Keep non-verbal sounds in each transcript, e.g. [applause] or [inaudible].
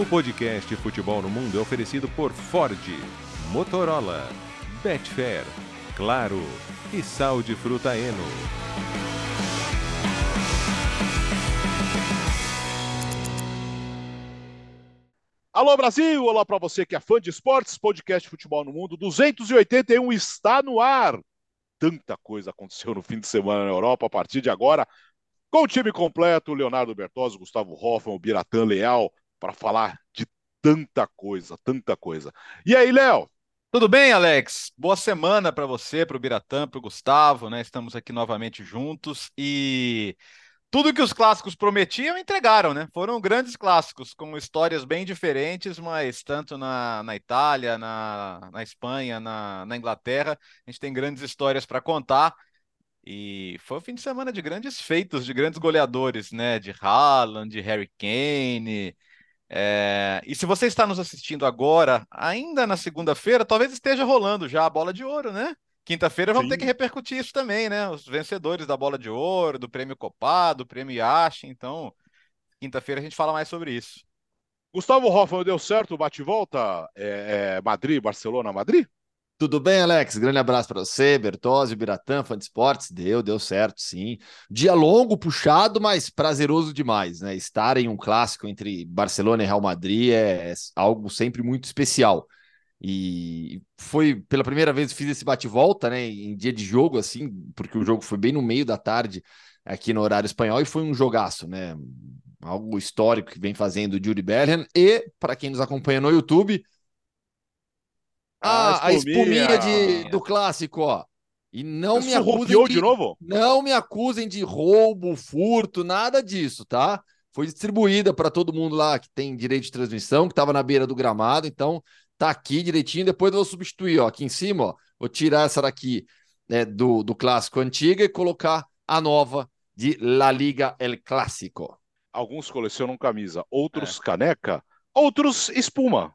O podcast Futebol no Mundo é oferecido por Ford, Motorola, Betfair, Claro e Sal de Fruta Eno. Alô Brasil, olá para você que é fã de esportes, podcast Futebol no Mundo 281 está no ar. Tanta coisa aconteceu no fim de semana na Europa a partir de agora. Com o time completo, Leonardo Bertozzi, Gustavo Hoffman, o Biratã Leal, para falar de tanta coisa, tanta coisa. E aí, Léo? Tudo bem, Alex? Boa semana para você, para o Biratã, para o Gustavo, né? Estamos aqui novamente juntos e tudo que os clássicos prometiam entregaram, né? Foram grandes clássicos, com histórias bem diferentes, mas tanto na, na Itália, na, na Espanha, na, na Inglaterra, a gente tem grandes histórias para contar. E foi um fim de semana de grandes feitos, de grandes goleadores, né? De Haaland, de Harry Kane. É... E se você está nos assistindo agora, ainda na segunda-feira, talvez esteja rolando já a bola de ouro, né? Quinta-feira vamos Sim. ter que repercutir isso também, né? Os vencedores da bola de ouro, do prêmio Copá, do prêmio Yash. Então, quinta-feira a gente fala mais sobre isso. Gustavo Hoffman, deu certo o bate-volta? É, é Madrid, Barcelona, Madrid? Tudo bem, Alex? Grande abraço para você, Bertozzi, Biratã, fã de esportes. Deu, deu certo, sim. Dia longo, puxado, mas prazeroso demais, né? Estar em um clássico entre Barcelona e Real Madrid é algo sempre muito especial. E foi pela primeira vez fiz esse bate-volta, né? Em dia de jogo, assim, porque o jogo foi bem no meio da tarde aqui no horário espanhol e foi um jogaço, né? Algo histórico que vem fazendo o Judy Bellingham. E, para quem nos acompanha no YouTube, ah, a espuminha, a espuminha de, do clássico, ó. E não me acusem de, de novo? Não me acusem de roubo, furto, nada disso, tá? Foi distribuída para todo mundo lá que tem direito de transmissão, que estava na beira do gramado, então tá aqui direitinho. Depois eu vou substituir, ó, aqui em cima, ó. Vou tirar essa daqui né, do, do clássico antiga e colocar a nova de La Liga El Clássico. Alguns colecionam camisa, outros é. caneca, outros espuma.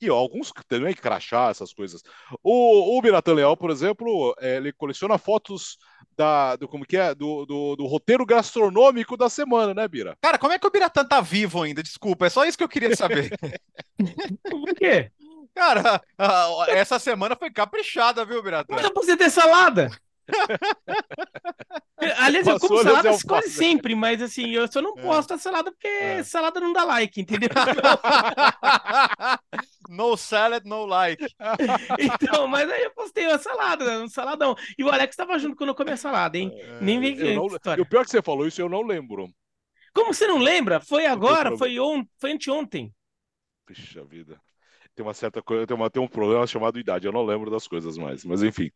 E ó, alguns também crachá, essas coisas. O, o Biratan Leal, por exemplo, é, ele coleciona fotos da, do como que é, do, do, do, roteiro gastronômico da semana, né, Bira? Cara, como é que o Biratan tá vivo ainda? Desculpa, é só isso que eu queria saber. [laughs] por quê? Cara, essa semana foi caprichada, viu, Biratan? Mas você ter salada. [laughs] Aliás, eu como salada quase sempre, mas assim, eu só não é. posto a salada porque é. salada não dá like, entendeu? [laughs] no salad, no like. [laughs] Então, mas aí eu postei uma salada, né, um saladão. E o Alex estava junto quando eu comi a salada, hein? É, Nem vem não... O pior que você falou isso, eu não lembro. Como você não lembra? Foi agora, foi, on... foi anteontem. Puxa vida tem uma certa coisa, tem, uma, tem um problema chamado idade, eu não lembro das coisas mais, mas enfim.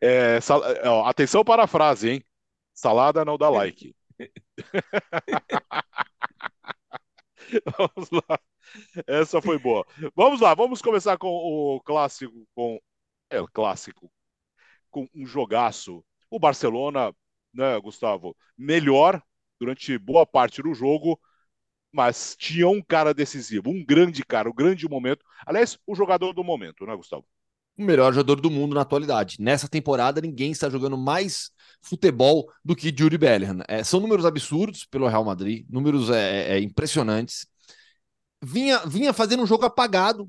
É, sal, ó, atenção para a frase, hein? Salada não dá [laughs] like. [laughs] vamos lá. Essa foi boa. Vamos lá, vamos começar com o clássico, com é, clássico, com um jogaço. O Barcelona, né, Gustavo, melhor durante boa parte do jogo, mas tinha um cara decisivo, um grande cara, um grande momento. Aliás, o jogador do momento, né, Gustavo? O melhor jogador do mundo na atualidade. Nessa temporada, ninguém está jogando mais futebol do que Judy Bellingham. É, são números absurdos pelo Real Madrid, números é, é, é, impressionantes. Vinha, vinha fazendo um jogo apagado.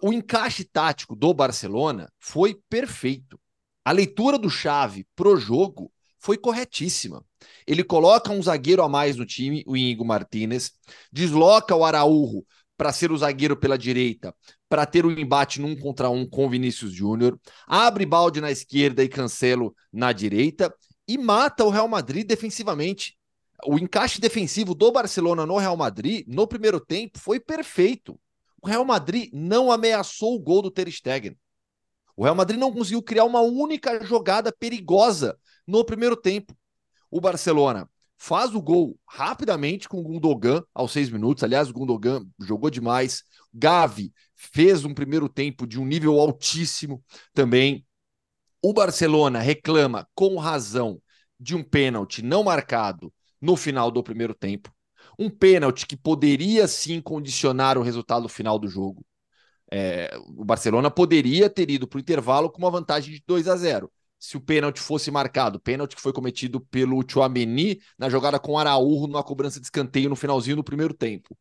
O encaixe tático do Barcelona foi perfeito. A leitura do chave pro jogo foi corretíssima. Ele coloca um zagueiro a mais no time, o Inigo Martinez, desloca o Araújo para ser o zagueiro pela direita, para ter o um embate num contra um com Vinícius Júnior, abre balde na esquerda e Cancelo na direita e mata o Real Madrid defensivamente. O encaixe defensivo do Barcelona no Real Madrid no primeiro tempo foi perfeito. O Real Madrid não ameaçou o gol do Ter Stegen. O Real Madrid não conseguiu criar uma única jogada perigosa no primeiro tempo. O Barcelona faz o gol rapidamente com o Gundogan aos seis minutos. Aliás, o Gundogan jogou demais. Gavi fez um primeiro tempo de um nível altíssimo também. O Barcelona reclama com razão de um pênalti não marcado no final do primeiro tempo. Um pênalti que poderia sim condicionar o resultado final do jogo. É, o Barcelona poderia ter ido para o intervalo com uma vantagem de 2 a 0 se o pênalti fosse marcado. Pênalti que foi cometido pelo Chouameni na jogada com Araújo numa cobrança de escanteio no finalzinho do primeiro tempo.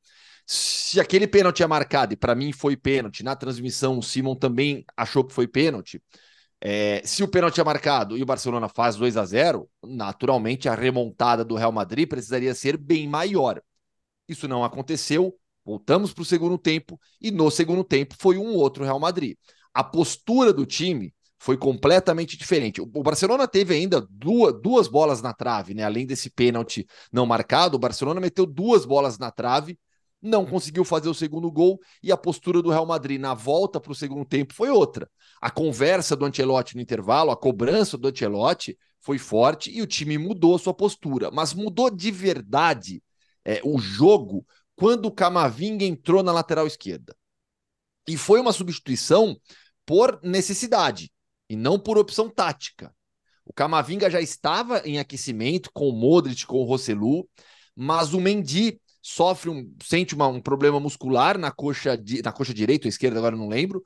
Se aquele pênalti é marcado, e para mim foi pênalti, na transmissão o Simon também achou que foi pênalti. É, se o pênalti é marcado e o Barcelona faz 2 a 0 naturalmente a remontada do Real Madrid precisaria ser bem maior. Isso não aconteceu. Voltamos para o segundo tempo e no segundo tempo foi um outro Real Madrid. A postura do time foi completamente diferente. O Barcelona teve ainda duas, duas bolas na trave, né? Além desse pênalti não marcado, o Barcelona meteu duas bolas na trave, não conseguiu fazer o segundo gol e a postura do Real Madrid na volta para o segundo tempo foi outra. A conversa do Ancelotti no intervalo, a cobrança do Ancelotti foi forte e o time mudou a sua postura, mas mudou de verdade é, o jogo quando o Camavinga entrou na lateral esquerda. E foi uma substituição por necessidade e não por opção tática. O Camavinga já estava em aquecimento com o Modric, com o Rosselu, mas o Mendy sofre um sente uma, um problema muscular na coxa na coxa direita ou esquerda, agora não lembro.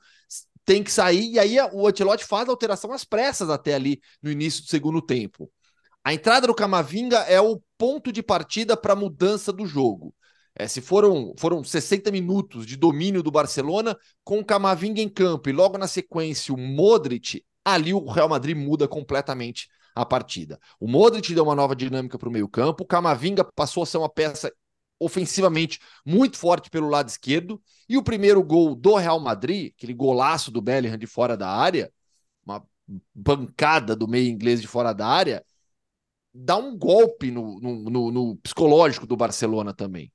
Tem que sair e aí o Ancelotti faz a alteração às pressas até ali no início do segundo tempo. A entrada do Camavinga é o ponto de partida para a mudança do jogo. É, se foram, foram 60 minutos de domínio do Barcelona com o Camavinga em campo e logo na sequência o Modric, ali o Real Madrid muda completamente a partida. O Modric deu uma nova dinâmica para o meio-campo, o Camavinga passou a ser uma peça ofensivamente muito forte pelo lado esquerdo, e o primeiro gol do Real Madrid, aquele golaço do Bellingham de fora da área, uma bancada do meio inglês de fora da área, dá um golpe no, no, no, no psicológico do Barcelona também.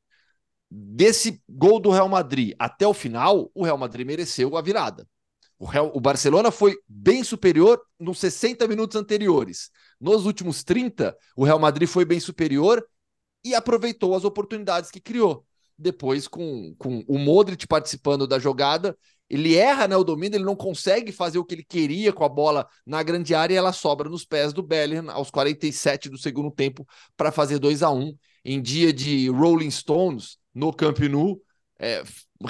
Desse gol do Real Madrid até o final, o Real Madrid mereceu a virada. O, Real, o Barcelona foi bem superior nos 60 minutos anteriores. Nos últimos 30, o Real Madrid foi bem superior e aproveitou as oportunidades que criou. Depois, com, com o Modric participando da jogada, ele erra né, o domínio, ele não consegue fazer o que ele queria com a bola na grande área e ela sobra nos pés do Bellingham aos 47 do segundo tempo para fazer 2 a 1 Em dia de Rolling Stones no Camp Nou, é,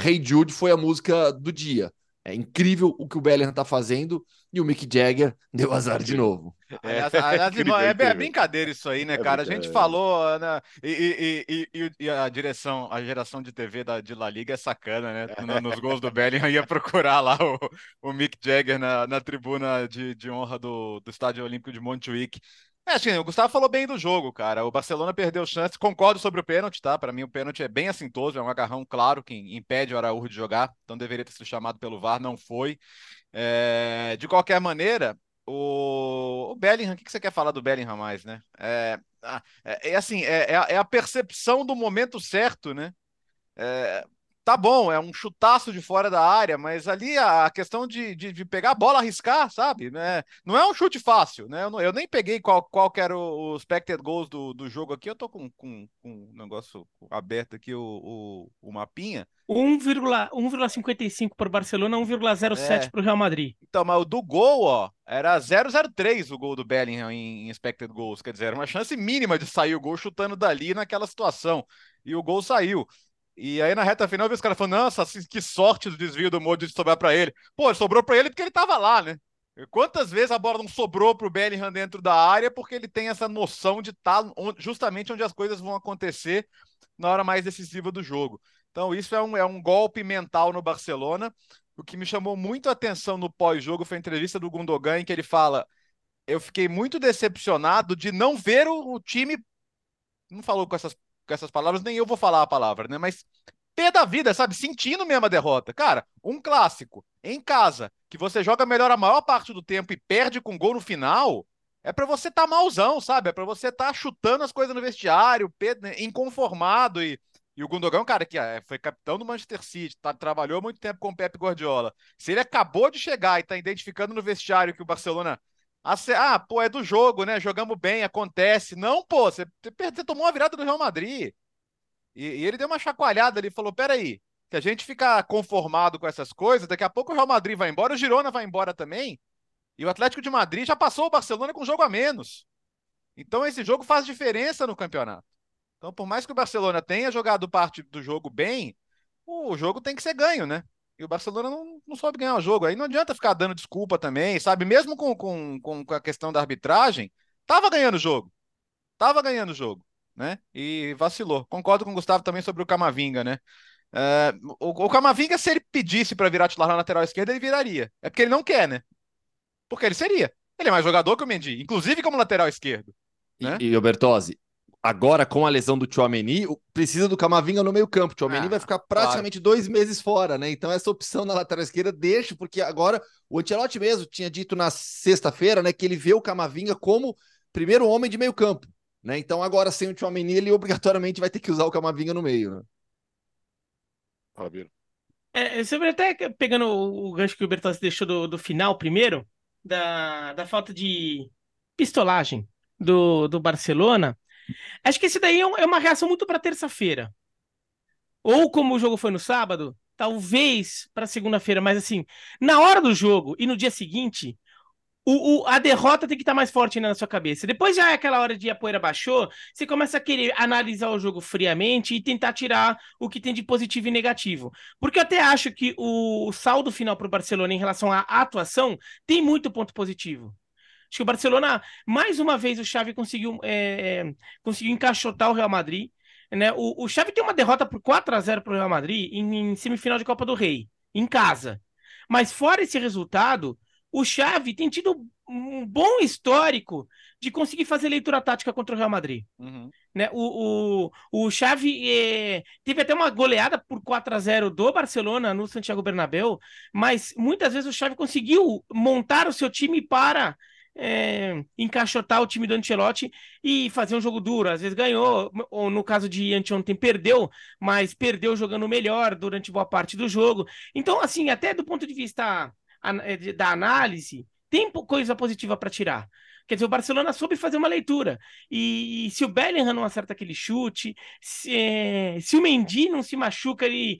Hey Jude foi a música do dia. É incrível o que o Bellingham tá fazendo e o Mick Jagger [laughs] deu azar de novo. É, aliás, [laughs] incrível, é, é, brincadeira isso aí, né, é cara? A gente falou, né? E, e, e, e, a direção, a geração de TV da, de La Liga é sacana, né? Nos gols do Bellingham ia procurar lá o, o Mick Jagger na, na tribuna de, de honra do, do Estádio Olímpico de Montjuic. É, assim, o Gustavo falou bem do jogo, cara. O Barcelona perdeu chance. Concordo sobre o pênalti, tá? Para mim, o pênalti é bem assintoso, é um agarrão claro que impede o Araújo de jogar. Então deveria ter sido chamado pelo VAR, não foi. É... De qualquer maneira, o, o Bellingham, o que você quer falar do Bellingham mais, né? É, ah, é, é assim, é, é, a percepção do momento certo, né? É, tá bom, é um chutaço de fora da área, mas ali a questão de, de, de, pegar a bola, arriscar, sabe? Né? Não é um chute fácil, né? Eu, não, eu nem peguei qual, qual que era o, o expected goals do, do jogo aqui, eu tô com, com, com um negócio aberto aqui, o, o, o mapinha. 1,55 para o Barcelona, 1,07 é. para o Real Madrid. Então, mas o do gol, ó, era 0,03 o gol do Bellingham em, em expected goals, quer dizer, era uma chance mínima de sair o gol chutando dali naquela situação. E o gol saiu. E aí na reta final eu vi os caras falando, nossa, que sorte do desvio do Modric sobrar para ele. Pô, sobrou para ele porque ele tava lá, né? Quantas vezes a bola não sobrou pro Bellingham dentro da área porque ele tem essa noção de estar tá justamente onde as coisas vão acontecer na hora mais decisiva do jogo. Então isso é um, é um golpe mental no Barcelona. O que me chamou muito a atenção no pós-jogo foi a entrevista do Gundogan em que ele fala eu fiquei muito decepcionado de não ver o, o time não falou com essas com essas palavras, nem eu vou falar a palavra, né? Mas pé da vida, sabe? Sentindo mesmo a derrota. Cara, um clássico em casa, que você joga melhor a maior parte do tempo e perde com gol no final, é para você estar tá malzão, sabe? É para você estar tá chutando as coisas no vestiário, né, inconformado e e o Gundogan, cara, que é, foi capitão do Manchester City, tá, trabalhou muito tempo com o Pep Guardiola. Se ele acabou de chegar e tá identificando no vestiário que o Barcelona ah, pô, é do jogo, né? Jogamos bem, acontece. Não, pô, você, você tomou uma virada do Real Madrid. E, e ele deu uma chacoalhada ali, falou: peraí, que a gente fica conformado com essas coisas, daqui a pouco o Real Madrid vai embora, o Girona vai embora também. E o Atlético de Madrid já passou o Barcelona com um jogo a menos. Então esse jogo faz diferença no campeonato. Então, por mais que o Barcelona tenha jogado parte do jogo bem, o jogo tem que ser ganho, né? E o Barcelona não, não soube ganhar o jogo. Aí não adianta ficar dando desculpa também, sabe? Mesmo com, com, com a questão da arbitragem, tava ganhando o jogo. Tava ganhando o jogo, né? E vacilou. Concordo com o Gustavo também sobre o Camavinga, né? É, o, o Camavinga, se ele pedisse para virar titular na lateral esquerda, ele viraria. É porque ele não quer, né? Porque ele seria. Ele é mais jogador que o Mendy, inclusive como lateral esquerdo. Né? E, e o Bertozzi, agora com a lesão do Chouameni, precisa do Camavinga no meio campo. O Chouameni Ah, vai ficar praticamente dois meses fora, né? Então essa opção na lateral esquerda deixa, porque agora o Ancelotti mesmo tinha dito na sexta-feira, né, que ele vê o Camavinga como primeiro homem de meio campo, né? Então agora sem o Chouameni, ele obrigatoriamente vai ter que usar o Camavinga no meio, né? Fala, Biro. É, sobre até pegando o, o gancho que o Bertozzi deixou do, do final primeiro, da, da falta de pistolagem do, do Barcelona, acho que esse daí é, é uma reação muito para terça-feira. Ou como o jogo foi no sábado, talvez para segunda-feira, mas assim, na hora do jogo e no dia seguinte, o, o- a derrota tem que estar mais forte ainda na sua cabeça. Depois já é aquela hora de a poeira baixou, você começa a querer analisar o jogo friamente e tentar tirar o que tem de positivo e negativo. Porque eu até acho que o saldo final para o Barcelona em relação à atuação tem muito ponto positivo. Acho que o Barcelona, mais uma vez, o Xavi conseguiu, é, é, conseguiu encaixotar o Real Madrid. Né? O, o Xavi tem uma derrota por 4 a 0 para o Real Madrid em, em semifinal de Copa do Rei, em casa. Mas fora esse resultado, o Xavi tem tido um bom histórico de conseguir fazer leitura tática contra o Real Madrid Uhum. né? O, o, o Xavi eh, teve até uma goleada por 4 a 0 do Barcelona no Santiago Bernabéu, mas muitas vezes o Xavi conseguiu montar o seu time para eh, encaixotar o time do Ancelotti e fazer um jogo duro. Às vezes ganhou, ou no caso de anteontem perdeu, mas perdeu jogando melhor durante boa parte do jogo. Então, assim, até do ponto de vista eh, da análise, tem coisa positiva para tirar. Quer dizer, o Barcelona soube fazer uma leitura. E, e se o Bellingham não acerta aquele chute, se, eh, se o Mendy não se machuca e,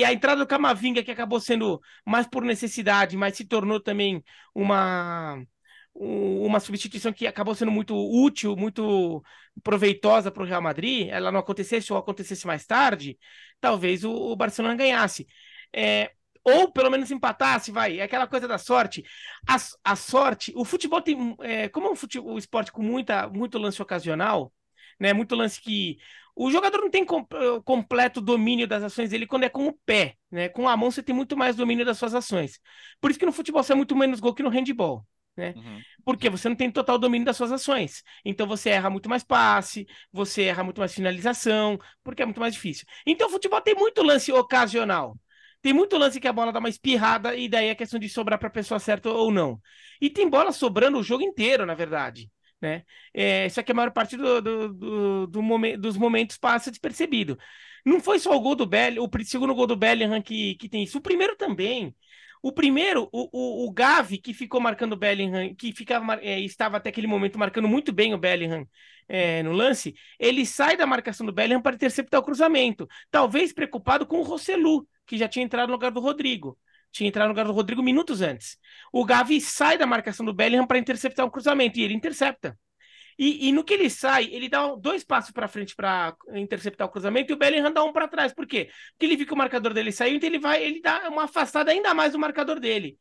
e a entrada do Camavinga, que acabou sendo mais por necessidade, mas se tornou também uma, um- uma substituição que acabou sendo muito útil, muito proveitosa para o Real Madrid, ela não acontecesse ou acontecesse mais tarde, talvez o, o Barcelona ganhasse. É, ou pelo menos empatasse, vai. É aquela coisa da sorte. A, a sorte, o futebol tem. É, como é um fute- o esporte com muita, muito lance ocasional, né? Muito lance que. O jogador não tem com- completo domínio das ações dele quando é com o pé, né? Com a mão você tem muito mais domínio das suas ações. Por isso que no futebol você é muito menos gol que no handball. Uhum. Porque você não tem total domínio das suas ações. Então você erra muito mais passe, você erra muito mais finalização, porque é muito mais difícil. Então o futebol tem muito lance ocasional. Tem muito lance que a bola dá uma espirrada e daí é questão de sobrar para a pessoa certa ou não. E tem bola sobrando o jogo inteiro, na verdade. Né? É, isso aqui a maior parte do, do, do, do dos momentos passa despercebido. Não foi só o gol do Bellingham, o segundo gol do Bellingham que, que tem isso. O primeiro também. O primeiro, o, o, o Gavi, que ficou marcando o Bellingham, que ficava, é, estava até aquele momento marcando muito bem o Bellingham é, no lance, ele sai da marcação do Bellingham para interceptar o cruzamento. Talvez preocupado com o Rossellu, que já tinha entrado no lugar do Rodrigo. Tinha entrado no lugar do Rodrigo minutos antes. O Gavi sai da marcação do Bellingham para interceptar o cruzamento e ele intercepta. E, e no que ele sai, ele dá dois passos para frente para interceptar o cruzamento e o Bellingham dá um para trás. Por quê? Porque ele viu que o marcador dele saiu, então ele vai, ele dá uma afastada ainda mais do marcador dele.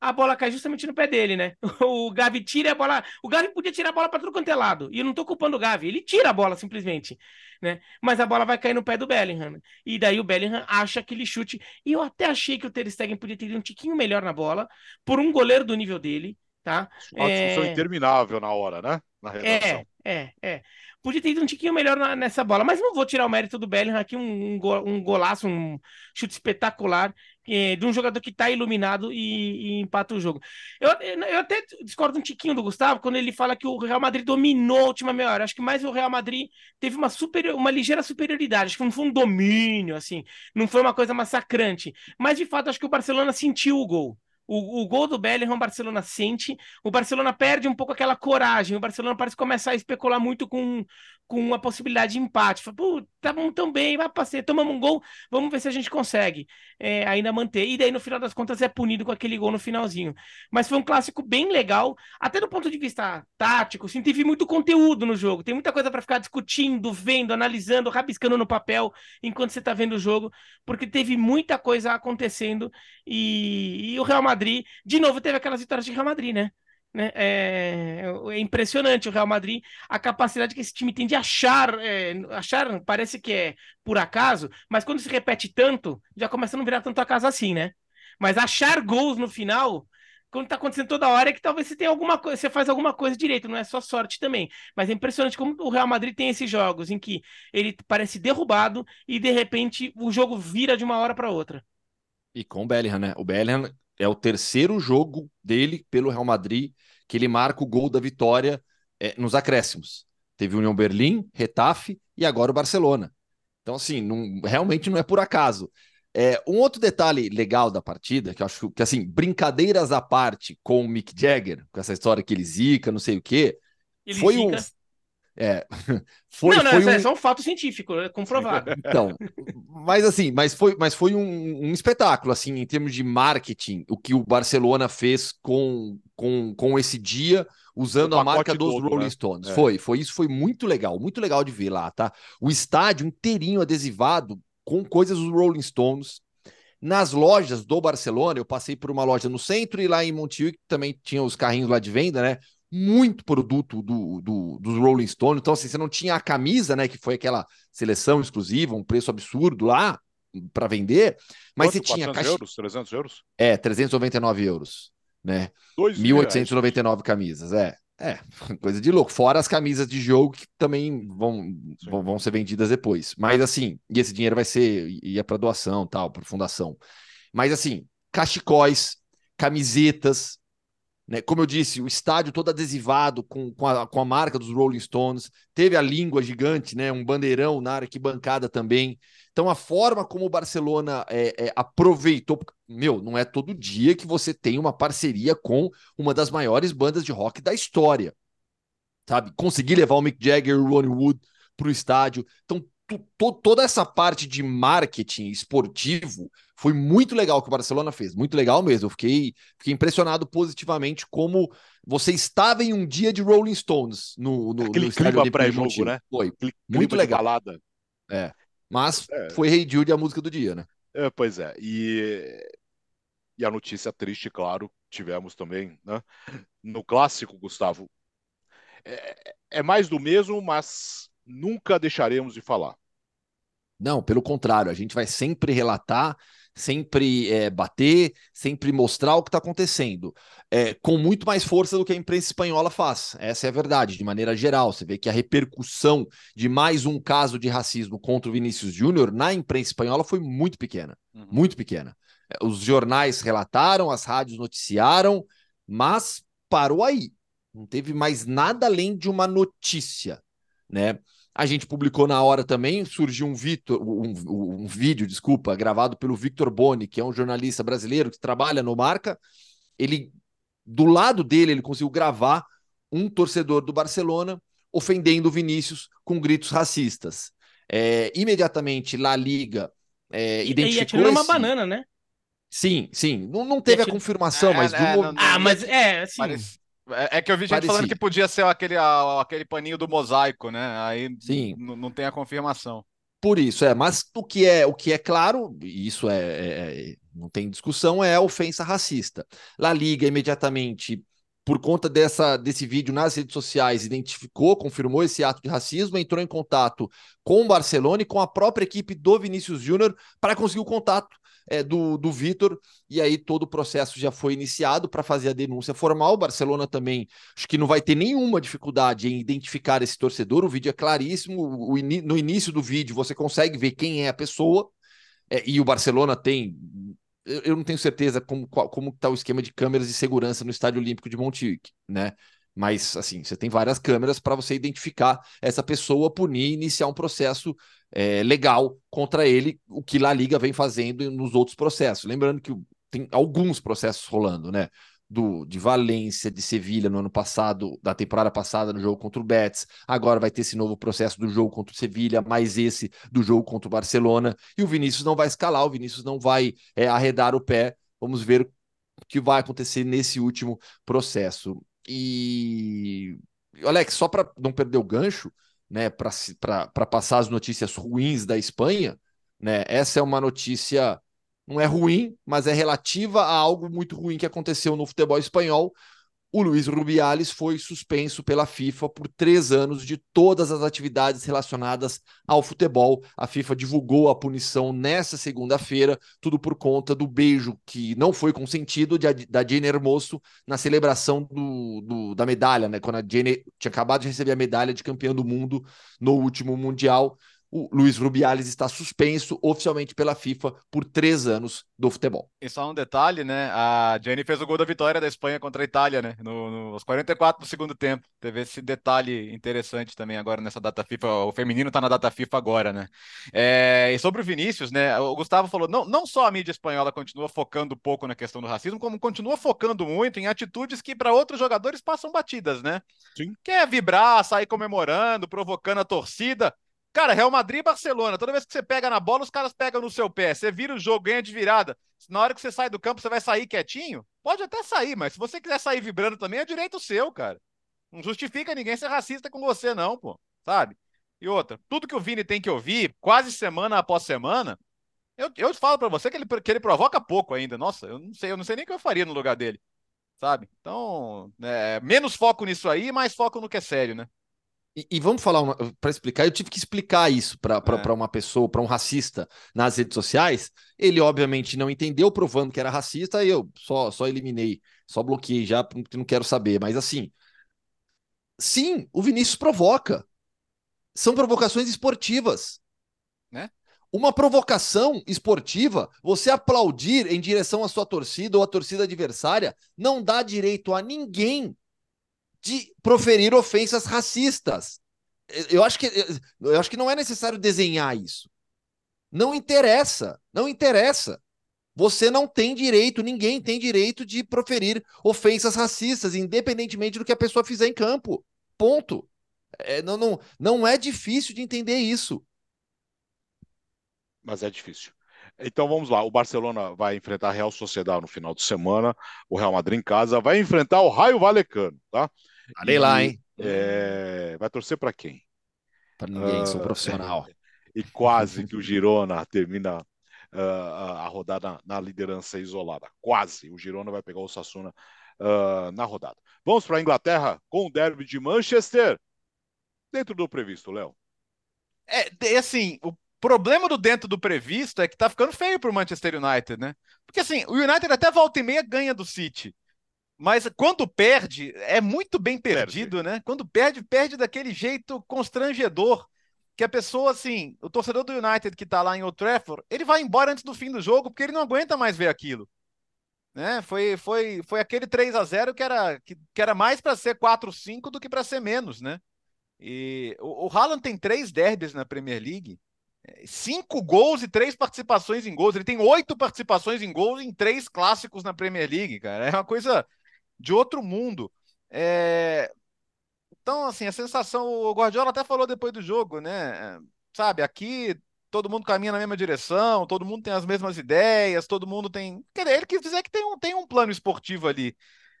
A bola cai justamente no pé dele, né? [laughs] O Gavi tira a bola. O Gavi podia tirar a bola para tudo quanto é lado. E eu não tô culpando o Gavi. Ele tira a bola simplesmente, né? Mas a bola vai cair no pé do Bellingham. E daí o Bellingham acha aquele chute. E eu até achei que o Ter Stegen podia ter ido um tiquinho melhor na bola por um goleiro do nível dele, tá? Uma discussão É. interminável na hora, né? Na redação. É, é, é. Podia ter ido um tiquinho melhor na- nessa bola, mas não vou tirar o mérito do Bellingham aqui, um, um, go- um golaço, um chute espetacular eh, de um jogador que tá iluminado e, e empata o jogo. Eu, eu, até discordo um tiquinho do Gustavo quando ele fala que o Real Madrid dominou a última meia hora. Acho que mais o Real Madrid teve uma, superior, uma ligeira superioridade. Acho que não foi um domínio, assim, não foi uma coisa massacrante. Mas de fato, acho que o Barcelona sentiu o gol. O, o gol do Bellingham, o Barcelona sente. O Barcelona perde um pouco aquela coragem. O Barcelona parece começar a especular muito com, com uma possibilidade de empate. Fala, Pô, tá bom tão bem, vai passar, tomamos um gol, vamos ver se a gente consegue é, ainda manter. E daí, no final das contas, é punido com aquele gol no finalzinho. Mas foi um clássico bem legal, até do ponto de vista tático. Assim, teve muito conteúdo no jogo. Tem muita coisa para ficar discutindo, vendo, analisando, rabiscando no papel enquanto você tá vendo o jogo, porque teve muita coisa acontecendo. E, e o Real Madrid, de novo, teve aquelas vitórias de Real Madrid, né? Né? É, é, impressionante o Real Madrid, a capacidade que esse time tem de achar, é, achar, parece que é por acaso, mas quando se repete tanto, já começa a não virar tanto acaso assim, né? Mas achar gols no final, quando tá acontecendo toda hora, é que talvez você tenha alguma coisa, você faz alguma coisa direito, não é só sorte também. Mas é impressionante como o Real Madrid tem esses jogos em que ele parece derrubado e de repente o jogo vira de uma hora para outra. E com o Bellingham, né? O Bellingham é o terceiro jogo dele pelo Real Madrid que ele marca o gol da vitória é, nos acréscimos. Teve União Berlim, Retafe e agora o Barcelona. Então, assim, não, realmente não é por acaso. É, um outro detalhe legal da partida, que eu acho que, assim, brincadeiras à parte com o Mick Jagger, com essa história que ele zica, não sei o quê, Ele foi zica. um. É, [laughs] foi, não, não, foi isso um... é só um fato científico, é comprovado. [laughs] Então, mas assim, mas foi, mas foi um, um espetáculo, assim, em termos de marketing, o que o Barcelona fez com, com, com esse dia, usando a marca dos todo, Rolling né? Stones. É. Foi, foi isso, foi muito legal, muito legal de ver lá, tá? O estádio inteirinho adesivado com coisas dos Rolling Stones. Nas lojas do Barcelona, eu passei por uma loja no centro e lá em Montjuic também tinha os carrinhos lá de venda, né? Muito produto do, do, dos Rolling Stones. Então, assim, você não tinha a camisa, né? Que foi aquela seleção exclusiva, um preço absurdo lá para vender, mas Quanto? você tinha 400 caixa... euros? 300 euros? É, 399 euros, né? Dois mil reais. 1.899 camisas, é. É, [laughs] coisa de louco. Fora as camisas de jogo que também vão, vão, vão ser vendidas depois. Mas assim, e esse dinheiro vai ser, ia para doação, tal, para fundação. Mas assim, cachecóis, camisetas, né? Como eu disse, o estádio todo adesivado com, com, a, com a marca dos Rolling Stones. Teve a língua gigante, né? Um bandeirão na arquibancada também. Então, a forma como o Barcelona é, é, aproveitou. Meu, não é todo dia que você tem uma parceria com uma das maiores bandas de rock da história. Sabe? Conseguir levar o Mick Jagger e o Ronnie Wood para o estádio. Então, to- toda essa parte de marketing esportivo foi muito legal que o Barcelona fez. Muito legal mesmo. Eu fiquei, fiquei impressionado positivamente como você estava em um dia de Rolling Stones no, no, Aquele no clima pré-jogo, né? Foi. Cli- Muito clima de legal. balada. Mas É. foi Hey Jude a música do dia, né? É, pois é. E, e a notícia triste, claro, tivemos também, né? No clássico, Gustavo. É, é mais do mesmo, mas nunca deixaremos de falar. Não, pelo contrário, a gente vai sempre relatar, sempre é, bater, sempre mostrar o que está acontecendo, é, com muito mais força do que a imprensa espanhola faz. Essa é a verdade, de maneira geral. Você vê que a repercussão de mais um caso de racismo contra o Vinícius Júnior na imprensa espanhola foi muito pequena, Uhum. muito pequena. É, Os jornais relataram, as rádios noticiaram, mas parou aí. Não teve mais nada além de uma notícia, né? A gente publicou na hora também, surgiu um, Vitor, um, um vídeo, desculpa, gravado pelo Victor Boni, que é um jornalista brasileiro que trabalha no Marca. Ele, do lado dele, ele conseguiu gravar um torcedor do Barcelona ofendendo o Vinícius com gritos racistas. É, imediatamente, La Liga é, E, e identificou uma esse- banana, né? Sim, sim. Não, não teve a confirmação, É, mas é, do mo- não- Ah, mas é, assim. Parece- É é que eu vi gente Parecia. falando que podia ser aquele, aquele paninho do mosaico, né? Aí Sim. não tem a confirmação. Por isso, é. Mas o que é, o que é claro, e isso é, é- é- não tem discussão, é a ofensa racista. La Liga imediatamente, por conta dessa, desse vídeo nas redes sociais, identificou, confirmou esse ato de racismo, entrou em contato com o Barcelona e com a própria equipe do Vinícius Júnior para conseguir o contato é, do, do Vitor, e aí todo o processo já foi iniciado para fazer a denúncia formal. O Barcelona também acho que não vai ter nenhuma dificuldade em identificar esse torcedor. O vídeo é claríssimo. O ini- no início do vídeo você consegue ver quem é a pessoa. É, e o Barcelona tem. Eu, não tenho certeza como está o esquema de câmeras de segurança no Estádio Olímpico de Montjuic, né? Mas assim, você tem várias câmeras para você identificar essa pessoa, punir, e iniciar um processo é, legal contra ele, o que La Liga vem fazendo nos outros processos. Lembrando que tem alguns processos rolando, né? do, de Valência, de Sevilha no ano passado, da temporada passada no jogo contra o Betis. Agora vai ter esse novo processo do jogo contra o Sevilha, mais esse do jogo contra o Barcelona. E o Vinícius não vai escalar, o Vinícius não vai é, arredar o pé. Vamos ver o que vai acontecer nesse último processo. E, Alex, só para não perder o gancho, né, para passar as notícias ruins da Espanha, né, essa é uma notícia não é ruim, mas é relativa a algo muito ruim que aconteceu no futebol espanhol. O Luiz Rubiales foi suspenso pela FIFA por três anos de todas as atividades relacionadas ao futebol. A FIFA divulgou a punição nessa segunda-feira, tudo por conta do beijo que não foi consentido de, da Jane Hermoso na celebração do, do, da medalha, né? Quando a Jane tinha acabado de receber a medalha de campeã do mundo no último Mundial o Luiz Rubiales está suspenso oficialmente pela FIFA por três anos do futebol. E só um detalhe, né? A Jenny fez o gol da vitória da Espanha contra a Itália, né? No, no, aos 44 do segundo tempo. Teve esse detalhe interessante também agora nessa data FIFA. O feminino está na data FIFA agora, né? É, e sobre o Vinícius, né? O Gustavo falou: não, não só a mídia espanhola continua focando pouco na questão do racismo, como continua focando muito em atitudes que para outros jogadores passam batidas, né? Sim. Quer vibrar, sair comemorando, provocando a torcida. Cara, Real Madrid e Barcelona, toda vez que você pega na bola, os caras pegam no seu pé. Você vira o jogo, ganha de virada. Na hora que você sai do campo, você vai sair quietinho? Pode até sair, mas se você quiser sair vibrando também, é direito seu, cara. Não justifica ninguém ser racista com você, não, pô. Sabe? E outra, tudo que o Vini tem que ouvir, quase semana após semana, eu, eu falo para você que ele, que ele provoca pouco ainda. Nossa, eu não sei, eu não sei nem o que eu faria no lugar dele. Sabe? Então, é, menos foco nisso aí, mais foco no que é sério, né? E, e, vamos falar para explicar. Eu tive que explicar isso para é. uma pessoa, para um racista nas redes sociais. Ele, obviamente, não entendeu, provando que era racista, e eu só, só eliminei, só bloqueei já, porque não quero saber. Mas assim, sim, o Vinícius provoca. São provocações esportivas. Né? Uma provocação esportiva, você aplaudir em direção à sua torcida ou à torcida adversária, não dá direito a ninguém de proferir ofensas racistas. Eu acho que eu acho que não é necessário desenhar isso. Não interessa, não interessa. Você não tem direito, ninguém tem direito de proferir ofensas racistas, independentemente do que a pessoa fizer em campo. Ponto. É, não, não, não é difícil de entender isso. Mas é difícil. Então vamos lá, o Barcelona vai enfrentar a Real Sociedade no final de semana, o Real Madrid em casa vai enfrentar o Raio Valecano, tá? Parei lá, hein? É... Vai torcer para quem? Para ninguém, uh... sou profissional. [laughs] e quase que o Girona termina uh, a rodada na liderança isolada. Quase. O Girona vai pegar o Sassuna uh, na rodada. Vamos para a Inglaterra com o derby de Manchester. Dentro do previsto, Léo. É, assim, o problema do dentro do previsto é que tá ficando feio pro Manchester United, né? Porque assim, o United até volta e meia ganha do City. Mas quando perde, é muito bem perdido, perde. né? Quando perde, perde daquele jeito constrangedor. Que a pessoa, assim, o torcedor do United que tá lá em Old Trafford, ele vai embora antes do fim do jogo porque ele não aguenta mais ver aquilo. Né? Foi, foi, foi aquele 3 a 0 que era, que, que era mais para ser 4-5 do que para ser menos, né? E o, o Haaland tem três derbys na Premier League, cinco gols e três participações em gols. Ele tem oito participações em gols em três clássicos na Premier League, cara. É uma coisa de outro mundo. É... Então, assim, a sensação, o Guardiola até falou depois do jogo, né? Sabe, aqui todo mundo caminha na mesma direção, todo mundo tem as mesmas ideias, todo mundo tem. Ele quis dizer que tem um, tem um plano esportivo ali.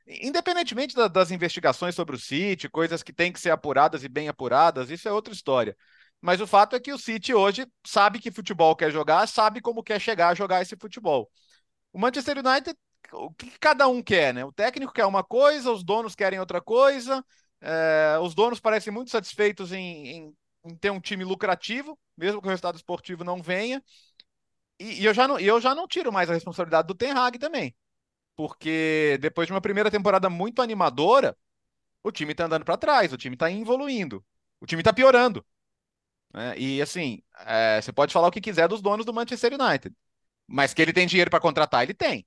Independentemente da, das investigações sobre o City, coisas que têm que ser apuradas e bem apuradas, isso é outra história. Mas o fato é que o City hoje sabe que futebol quer jogar, sabe como quer chegar a jogar esse futebol. O Manchester United o que cada um quer, né? O técnico quer uma coisa, os donos querem outra coisa. É, os donos parecem muito satisfeitos em, em, em, ter um time lucrativo, mesmo que o resultado esportivo não venha. E, e eu, já não, eu já não tiro mais a responsabilidade do Ten Hag também. Porque depois de uma primeira temporada muito animadora, o time tá andando para trás, o time tá evoluindo, o time tá piorando. Né? E assim, é, você pode falar o que quiser dos donos do Manchester United, mas que ele tem dinheiro para contratar, ele tem.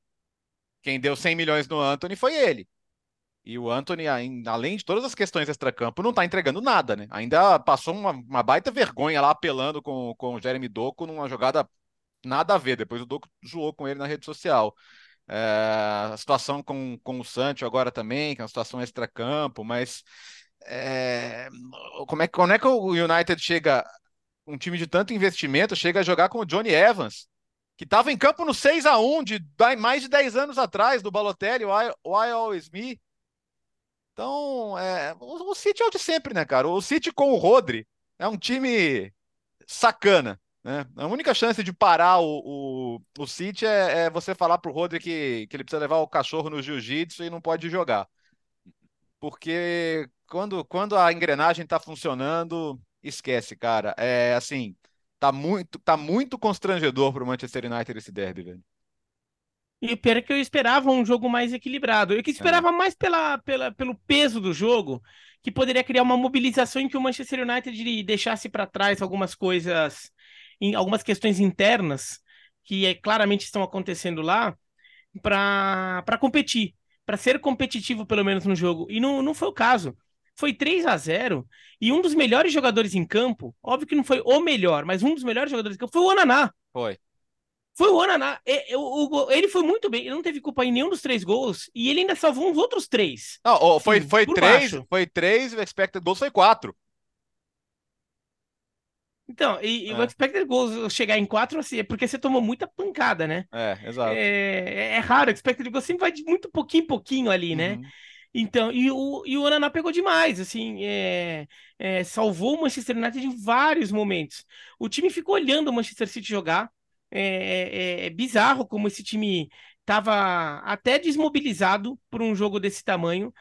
Quem deu 100 milhões no Anthony foi ele. E o Anthony, além de todas as questões extra-campo, não está entregando nada, né? Ainda passou uma, uma, baita vergonha lá apelando com, com o Jeremy Doku numa jogada nada a ver. Depois o Doku zoou com ele na rede social. É, a situação com, com o Sancho agora também, que é uma situação extra-campo, mas é, como, é, como é que o United chega, um time de tanto investimento, chega a jogar com o Johnny Evans, que estava em campo no 6 a 1 de mais de 10 anos atrás, do Balotelli, o I, Always Me. Então, é, o, o City é o de sempre, né, cara? O City com o Rodri é um time sacana. Né? A única chance de parar o, o, o City é, é você falar pro Rodri que, que ele precisa levar o cachorro no jiu-jitsu e não pode jogar. porque quando, quando a engrenagem está funcionando, esquece, cara. É assim, tá muito, tá muito constrangedor para o Manchester United esse derby, velho. E o pior é que eu esperava um jogo mais equilibrado. Eu que esperava é. mais pela, pela, pelo peso do jogo, que poderia criar uma mobilização em que o Manchester United deixasse para trás algumas coisas, em algumas questões internas que é, claramente estão acontecendo lá, para competir para ser competitivo, pelo menos no jogo. E não, não foi o caso. Foi 3 a 0 e um dos melhores jogadores em campo, óbvio que não foi o melhor, mas um dos melhores jogadores em campo foi o Ananá. Foi. Foi o Ananá. Ele foi muito bem, ele não teve culpa em nenhum dos três gols e ele ainda salvou uns outros três. Não, foi, foi três, baixo. foi três, o expected goals foi quatro. Então, e, é. o expected goals chegar em 4 assim, é porque você tomou muita pancada, né? É, exato. É, é, é raro, o expected goals sempre vai de muito pouquinho em pouquinho ali, né? Uhum. Então, e o, e o Ananá pegou demais, assim, é, é, salvou o Manchester United em vários momentos. O time ficou olhando o Manchester City jogar, é, é, é bizarro como esse time estava até desmobilizado por um jogo desse tamanho.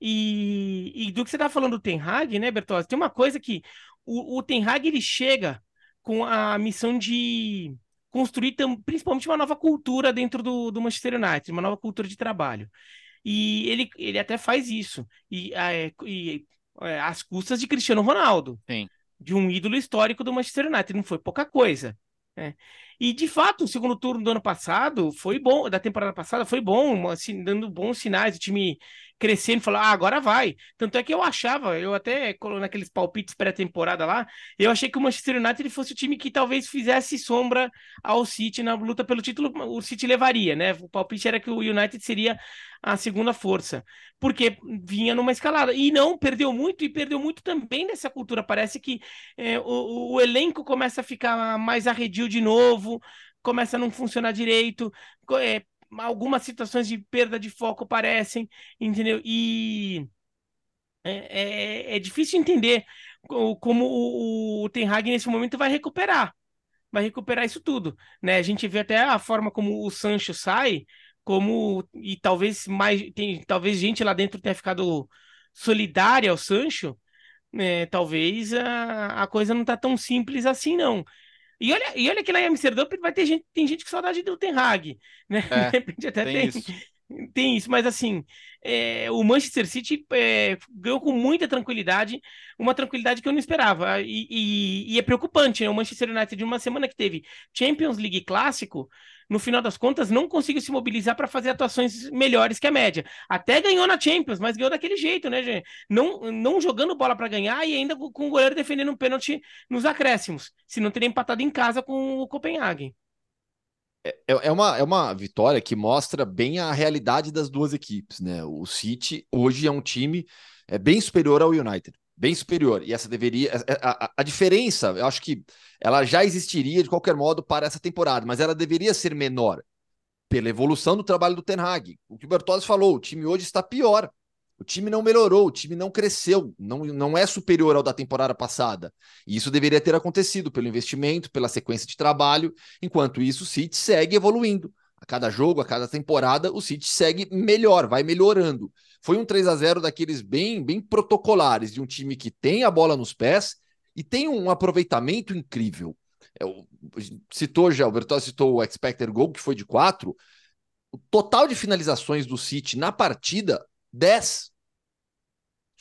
E, e do que você tá falando do Ten Hag, né, Bertozzi? Tem uma coisa que o, o Ten Hag ele chega com a missão de construir principalmente uma nova cultura dentro do, do Manchester United, uma nova cultura de trabalho. E ele, ele até faz isso. E, é, e é, às custas de Cristiano Ronaldo. Sim. De um ídolo histórico do Manchester United. Não foi pouca coisa. Né? E de fato, o segundo turno do ano passado foi bom, da temporada passada foi bom, assim, dando bons sinais. O time crescendo, falou, ah, agora vai. Tanto é que eu achava, eu até naqueles palpites pré-temporada lá, eu achei que o Manchester United fosse o time que talvez fizesse sombra ao City na luta pelo título, o City levaria, né? O palpite era que o United seria a segunda força, porque vinha numa escalada. E não, perdeu muito, e perdeu muito também dessa cultura. Parece que é, o, o elenco começa a ficar mais arredio de novo, começa a não funcionar direito, é, algumas situações de perda de foco parecem, entendeu? E é, é, é difícil entender como o, o Ten Hag nesse momento vai recuperar. Vai recuperar isso tudo, né? A gente vê até a forma como o Sancho sai, como e talvez mais tem talvez gente lá dentro tenha ficado solidária ao Sancho, né? Talvez a, a coisa não tá tão simples assim não. E olha, e olha que lá em Amsterdã vai ter gente, tem gente com saudade do Ten Hag, né? É, [laughs] de repente até tem, tem, isso. Tem isso, mas assim, é, o Manchester City é, ganhou com muita tranquilidade, uma tranquilidade que eu não esperava. E, e, e é preocupante, né? O Manchester United, de uma semana que teve Champions League clássico, no final das contas, não conseguiu se mobilizar para fazer atuações melhores que a média. Até ganhou na Champions, mas ganhou daquele jeito, né, gente? Não, não jogando bola para ganhar e ainda com o goleiro defendendo um pênalti nos acréscimos, se não teria empatado em casa com o Copenhagen. É, é, é uma, é uma vitória que mostra bem a realidade das duas equipes, né? O City hoje é um time é, bem superior ao United bem superior. E essa deveria. A, a, a, diferença, eu acho que ela já existiria de qualquer modo para essa temporada, mas ela deveria ser menor pela evolução do trabalho do Ten Hag. O que o Bertozzi falou, o time hoje está pior. O time não melhorou, o time não cresceu, não, não é superior ao da temporada passada. E isso deveria ter acontecido pelo investimento, pela sequência de trabalho. Enquanto isso, o City segue evoluindo. A cada jogo, a cada temporada, o City segue melhor, vai melhorando. Foi um 3 a 0 daqueles bem, bem protocolares, de um time que tem a bola nos pés e tem um aproveitamento incrível. É, citou já, o citou o expected goal, que foi de 4. O total de finalizações do City na partida, 10.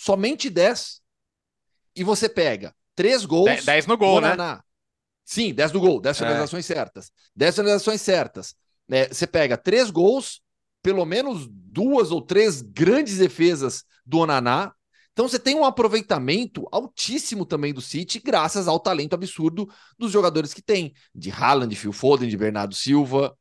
Somente 10. E você pega 3 gols. 10 no gol, né? Sim, 10 no gol, 10 é. finalizações é. certas. 10 finalizações certas. É, você pega 3 gols, pelo menos duas ou três grandes defesas do Onaná. Então você tem um aproveitamento altíssimo também do City, graças ao talento absurdo dos jogadores que tem, de Haaland, de Phil Foden, de Bernardo Silva.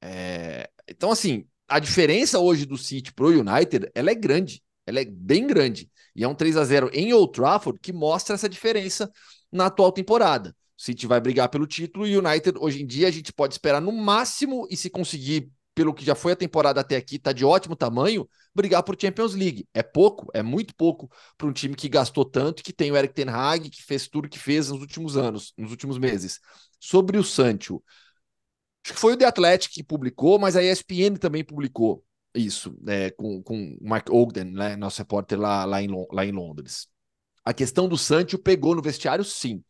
É... Então, assim, a diferença hoje do City pro United, ela é grande, ela é bem grande. E é um 3 a 0 em Old Trafford que mostra essa diferença na atual temporada. O City vai brigar pelo título e o United, hoje em dia, a gente pode esperar no máximo e se conseguir pelo que já foi a temporada até aqui, está de ótimo tamanho, brigar por Champions League. É pouco, é muito pouco para um time que gastou tanto que tem o Eric Ten Hag, que fez tudo que fez nos últimos anos, nos últimos meses. Sobre o Sancho, acho que foi o The Athletic que publicou, mas a ESPN também publicou. Isso, é, com, com Mark Ogden, né, nosso repórter lá, lá, em, lá em Londres. A questão do Sancho pegou no vestiário, sim.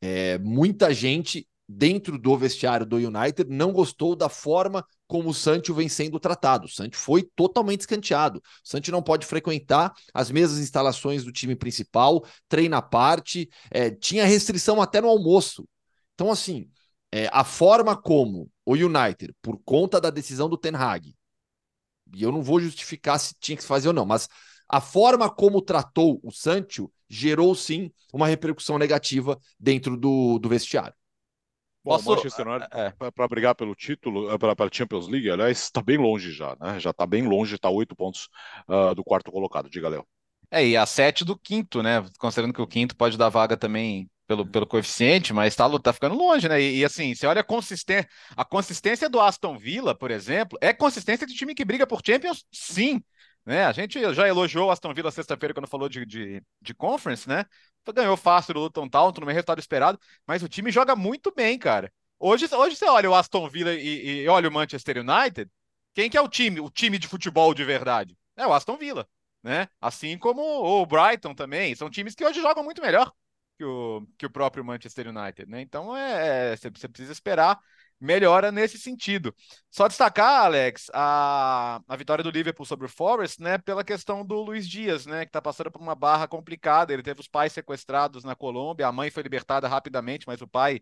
É, muita gente dentro do vestiário do United não gostou da forma como o Sancho vem sendo tratado. O Sancho foi totalmente escanteado. O Sancho não pode frequentar as mesmas instalações do time principal, treina à parte, é, tinha restrição até no almoço. Então, assim, é, a forma como o United, por conta da decisão do Ten Hag, e eu não vou justificar se tinha que se fazer ou não, mas a forma como tratou o Sancho gerou sim uma repercussão negativa dentro do, do vestiário. Bom, Posso... o Manchester United, é. para brigar pelo título, para a Champions League, aliás, está bem longe já, né? Já está bem longe, está oito pontos uh, do quarto colocado. Diga, Léo. É, e a sete do quinto, né? Considerando que o quinto pode dar vaga também pelo, pelo coeficiente, mas tá, tá ficando longe, né? E, e assim, você olha a consistência, a consistência do Aston Villa, por exemplo, é consistência de time que briga por Champions, sim. Né? A gente já elogiou o Aston Villa sexta-feira quando falou de, de, de conference, né? Ganhou fácil o Luton Town, no meio resultado esperado, mas o time joga muito bem, cara. Hoje, hoje você olha o Aston Villa e, e olha o Manchester United, quem que é o time, o time de futebol de verdade? É o Aston Villa, né? Assim como o Brighton também, são times que hoje jogam muito melhor que o, que o próprio Manchester United, né? Então é, é você precisa esperar melhora nesse sentido. Só destacar, Alex, a, a vitória do Liverpool sobre o Forest, né, pela questão do Luiz Dias, né, que está passando por uma barra complicada. Ele teve os pais sequestrados na Colômbia, a mãe foi libertada rapidamente, mas o pai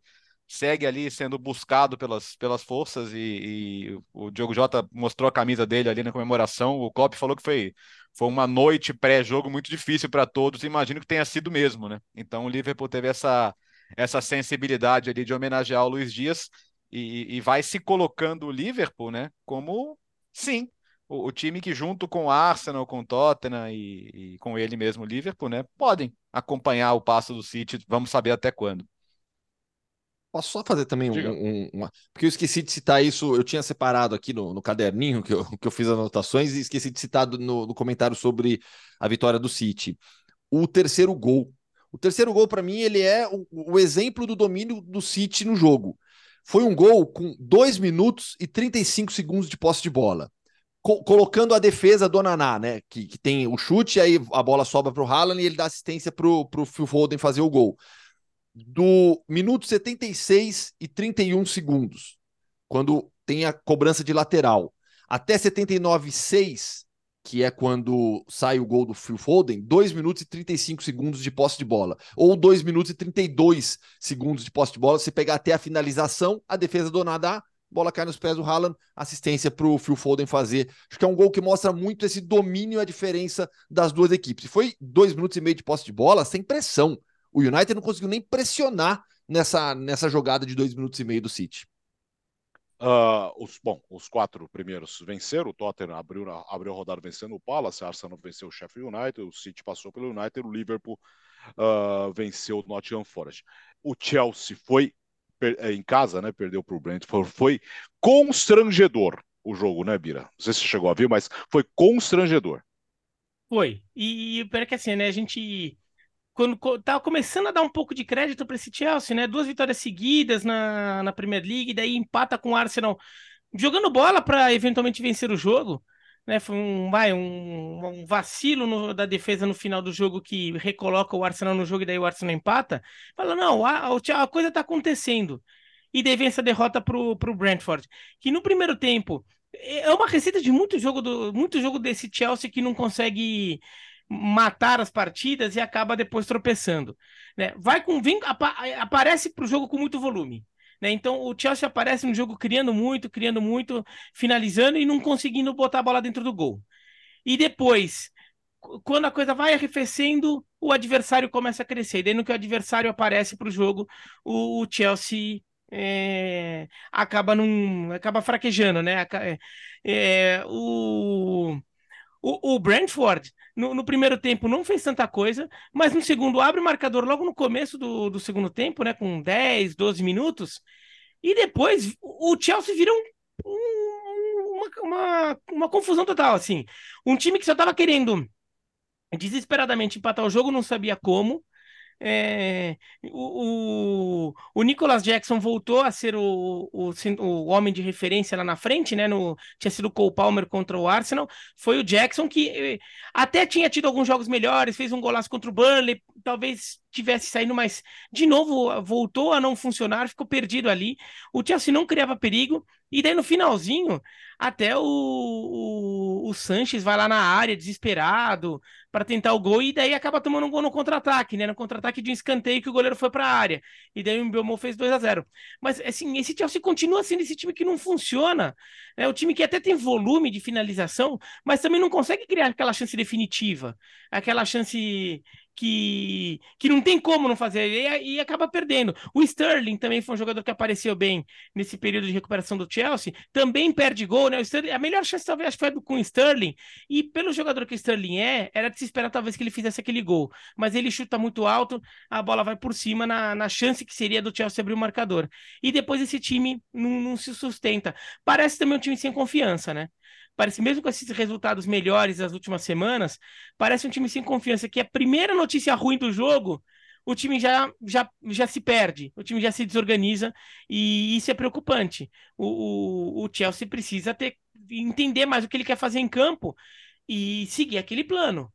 segue ali sendo buscado pelas, pelas forças e, e, o Diogo Jota mostrou a camisa dele ali na comemoração. O Klopp falou que foi, foi uma noite pré-jogo muito difícil para todos. Imagino que tenha sido mesmo, né? Então o Liverpool teve essa, essa sensibilidade ali de homenagear o Luiz Dias e, e vai se colocando o Liverpool, né? Como sim. O, o time que junto com o Arsenal, com o Tottenham e, e com ele mesmo, o Liverpool, né, podem acompanhar o passo do City. Vamos saber até quando. Posso só fazer também um, um, uma. Porque eu esqueci de citar isso, eu tinha separado aqui no, no caderninho que eu, que eu fiz anotações e esqueci de citar no, no comentário sobre a vitória do City. O terceiro gol. O terceiro gol, para mim, ele é o, o, exemplo do domínio do City no jogo. Foi um gol com 2 minutos e 35 segundos de posse de bola. Co colocando a defesa do Naná, né? Que, que tem o chute, aí a bola sobra para o Haaland e ele dá assistência para o Phil Foden fazer o gol do minuto 76 e 31 segundos, quando tem a cobrança de lateral, até 79,6, que é quando sai o gol do Phil Foden, 2 minutos e 35 segundos de posse de bola, ou 2 minutos e 32 segundos de posse de bola, se pegar até a finalização, a defesa do Nadá, bola cai nos pés do Haaland, assistência para o Phil Foden fazer. Acho que é um gol que mostra muito esse domínio e a diferença das duas equipes. E foi dois minutos e meio de posse de bola sem pressão. O United não conseguiu nem pressionar nessa, nessa jogada de dois minutos e meio do City. Uh, os, bom, os quatro primeiros venceram. O Tottenham abriu, abriu a rodada vencendo o Palace, a Arsenal venceu o Sheffield United, o City passou pelo United, o Liverpool uh, venceu o Nottingham Forest. O Chelsea foi é, em casa, né? Perdeu para o Brentford. Foi constrangedor o jogo, né, Bira? Não sei se você chegou a ver, mas foi constrangedor. Foi. E, e que assim, né? A gente quando tava começando a dar um pouco de crédito para esse Chelsea, né? Duas vitórias seguidas na, na Premier League, daí empata com o Arsenal jogando bola para eventualmente vencer o jogo. Né, foi um, vai, um, um vacilo no, da defesa no final do jogo que recoloca o Arsenal no jogo e daí o Arsenal empata. Fala, não, a, a coisa está acontecendo. E daí vem essa derrota pro, pro Brentford. Que no primeiro tempo é uma receita de muito jogo do muito jogo desse Chelsea que não consegue matar as partidas e acaba depois tropeçando. Né? Vai com aparece para o jogo com muito volume. Né? Então o Chelsea aparece no jogo criando muito, criando muito, finalizando e não conseguindo botar a bola dentro do gol. E depois, quando a coisa vai arrefecendo, o adversário começa a crescer. Daí no que o adversário aparece para o jogo, o Chelsea é, acaba num, acaba fraquejando, né? É, é, o o, o Brentford, no, no, primeiro tempo, não fez tanta coisa, mas no segundo abre o marcador logo no começo do, do segundo tempo, né? Com 10, 12 minutos. E depois o Chelsea vira um, um, uma, uma, uma confusão total, assim. Um time que só estava querendo desesperadamente empatar o jogo, não sabia como. É, o, o, o, Nicholas Jackson voltou a ser o, o, o, homem de referência lá na frente, né? No, tinha sido o Cole Palmer contra o Arsenal. Foi o Jackson que eh, até tinha tido alguns jogos melhores, fez um golaço contra o Burnley, talvez tivesse saído, mas de novo voltou a não funcionar, ficou perdido ali. O Chelsea não criava perigo, e daí no finalzinho, até o, o, o Sanches vai lá na área desesperado para tentar o gol, e daí acaba tomando um gol no contra-ataque, né? No contra-ataque de um escanteio que o goleiro foi para a área. E daí o Mbeumo fez 2 a 0 Mas assim, esse Chelsea continua sendo esse time que não funciona. É o time que até tem volume de finalização, mas também não consegue criar aquela chance definitiva, aquela chance que, que não tem como não fazer e, e, acaba perdendo. O Sterling também foi um jogador que apareceu bem nesse período de recuperação do Chelsea, também perde gol, né? O Sterling, a melhor chance talvez foi com o Sterling, e pelo jogador que o Sterling é, era de se esperar talvez que ele fizesse aquele gol, mas ele chuta muito alto, a bola vai por cima na, na chance que seria do Chelsea abrir o marcador. E depois esse time não, não se sustenta. Parece também um time sem confiança, né? Parece mesmo com esses resultados melhores das últimas semanas, parece um time sem confiança, que a primeira notícia ruim do jogo, o time já, já, já se perde, o time já se desorganiza, e isso é preocupante. O, o, o Chelsea precisa ter, entender mais o que ele quer fazer em campo e seguir aquele plano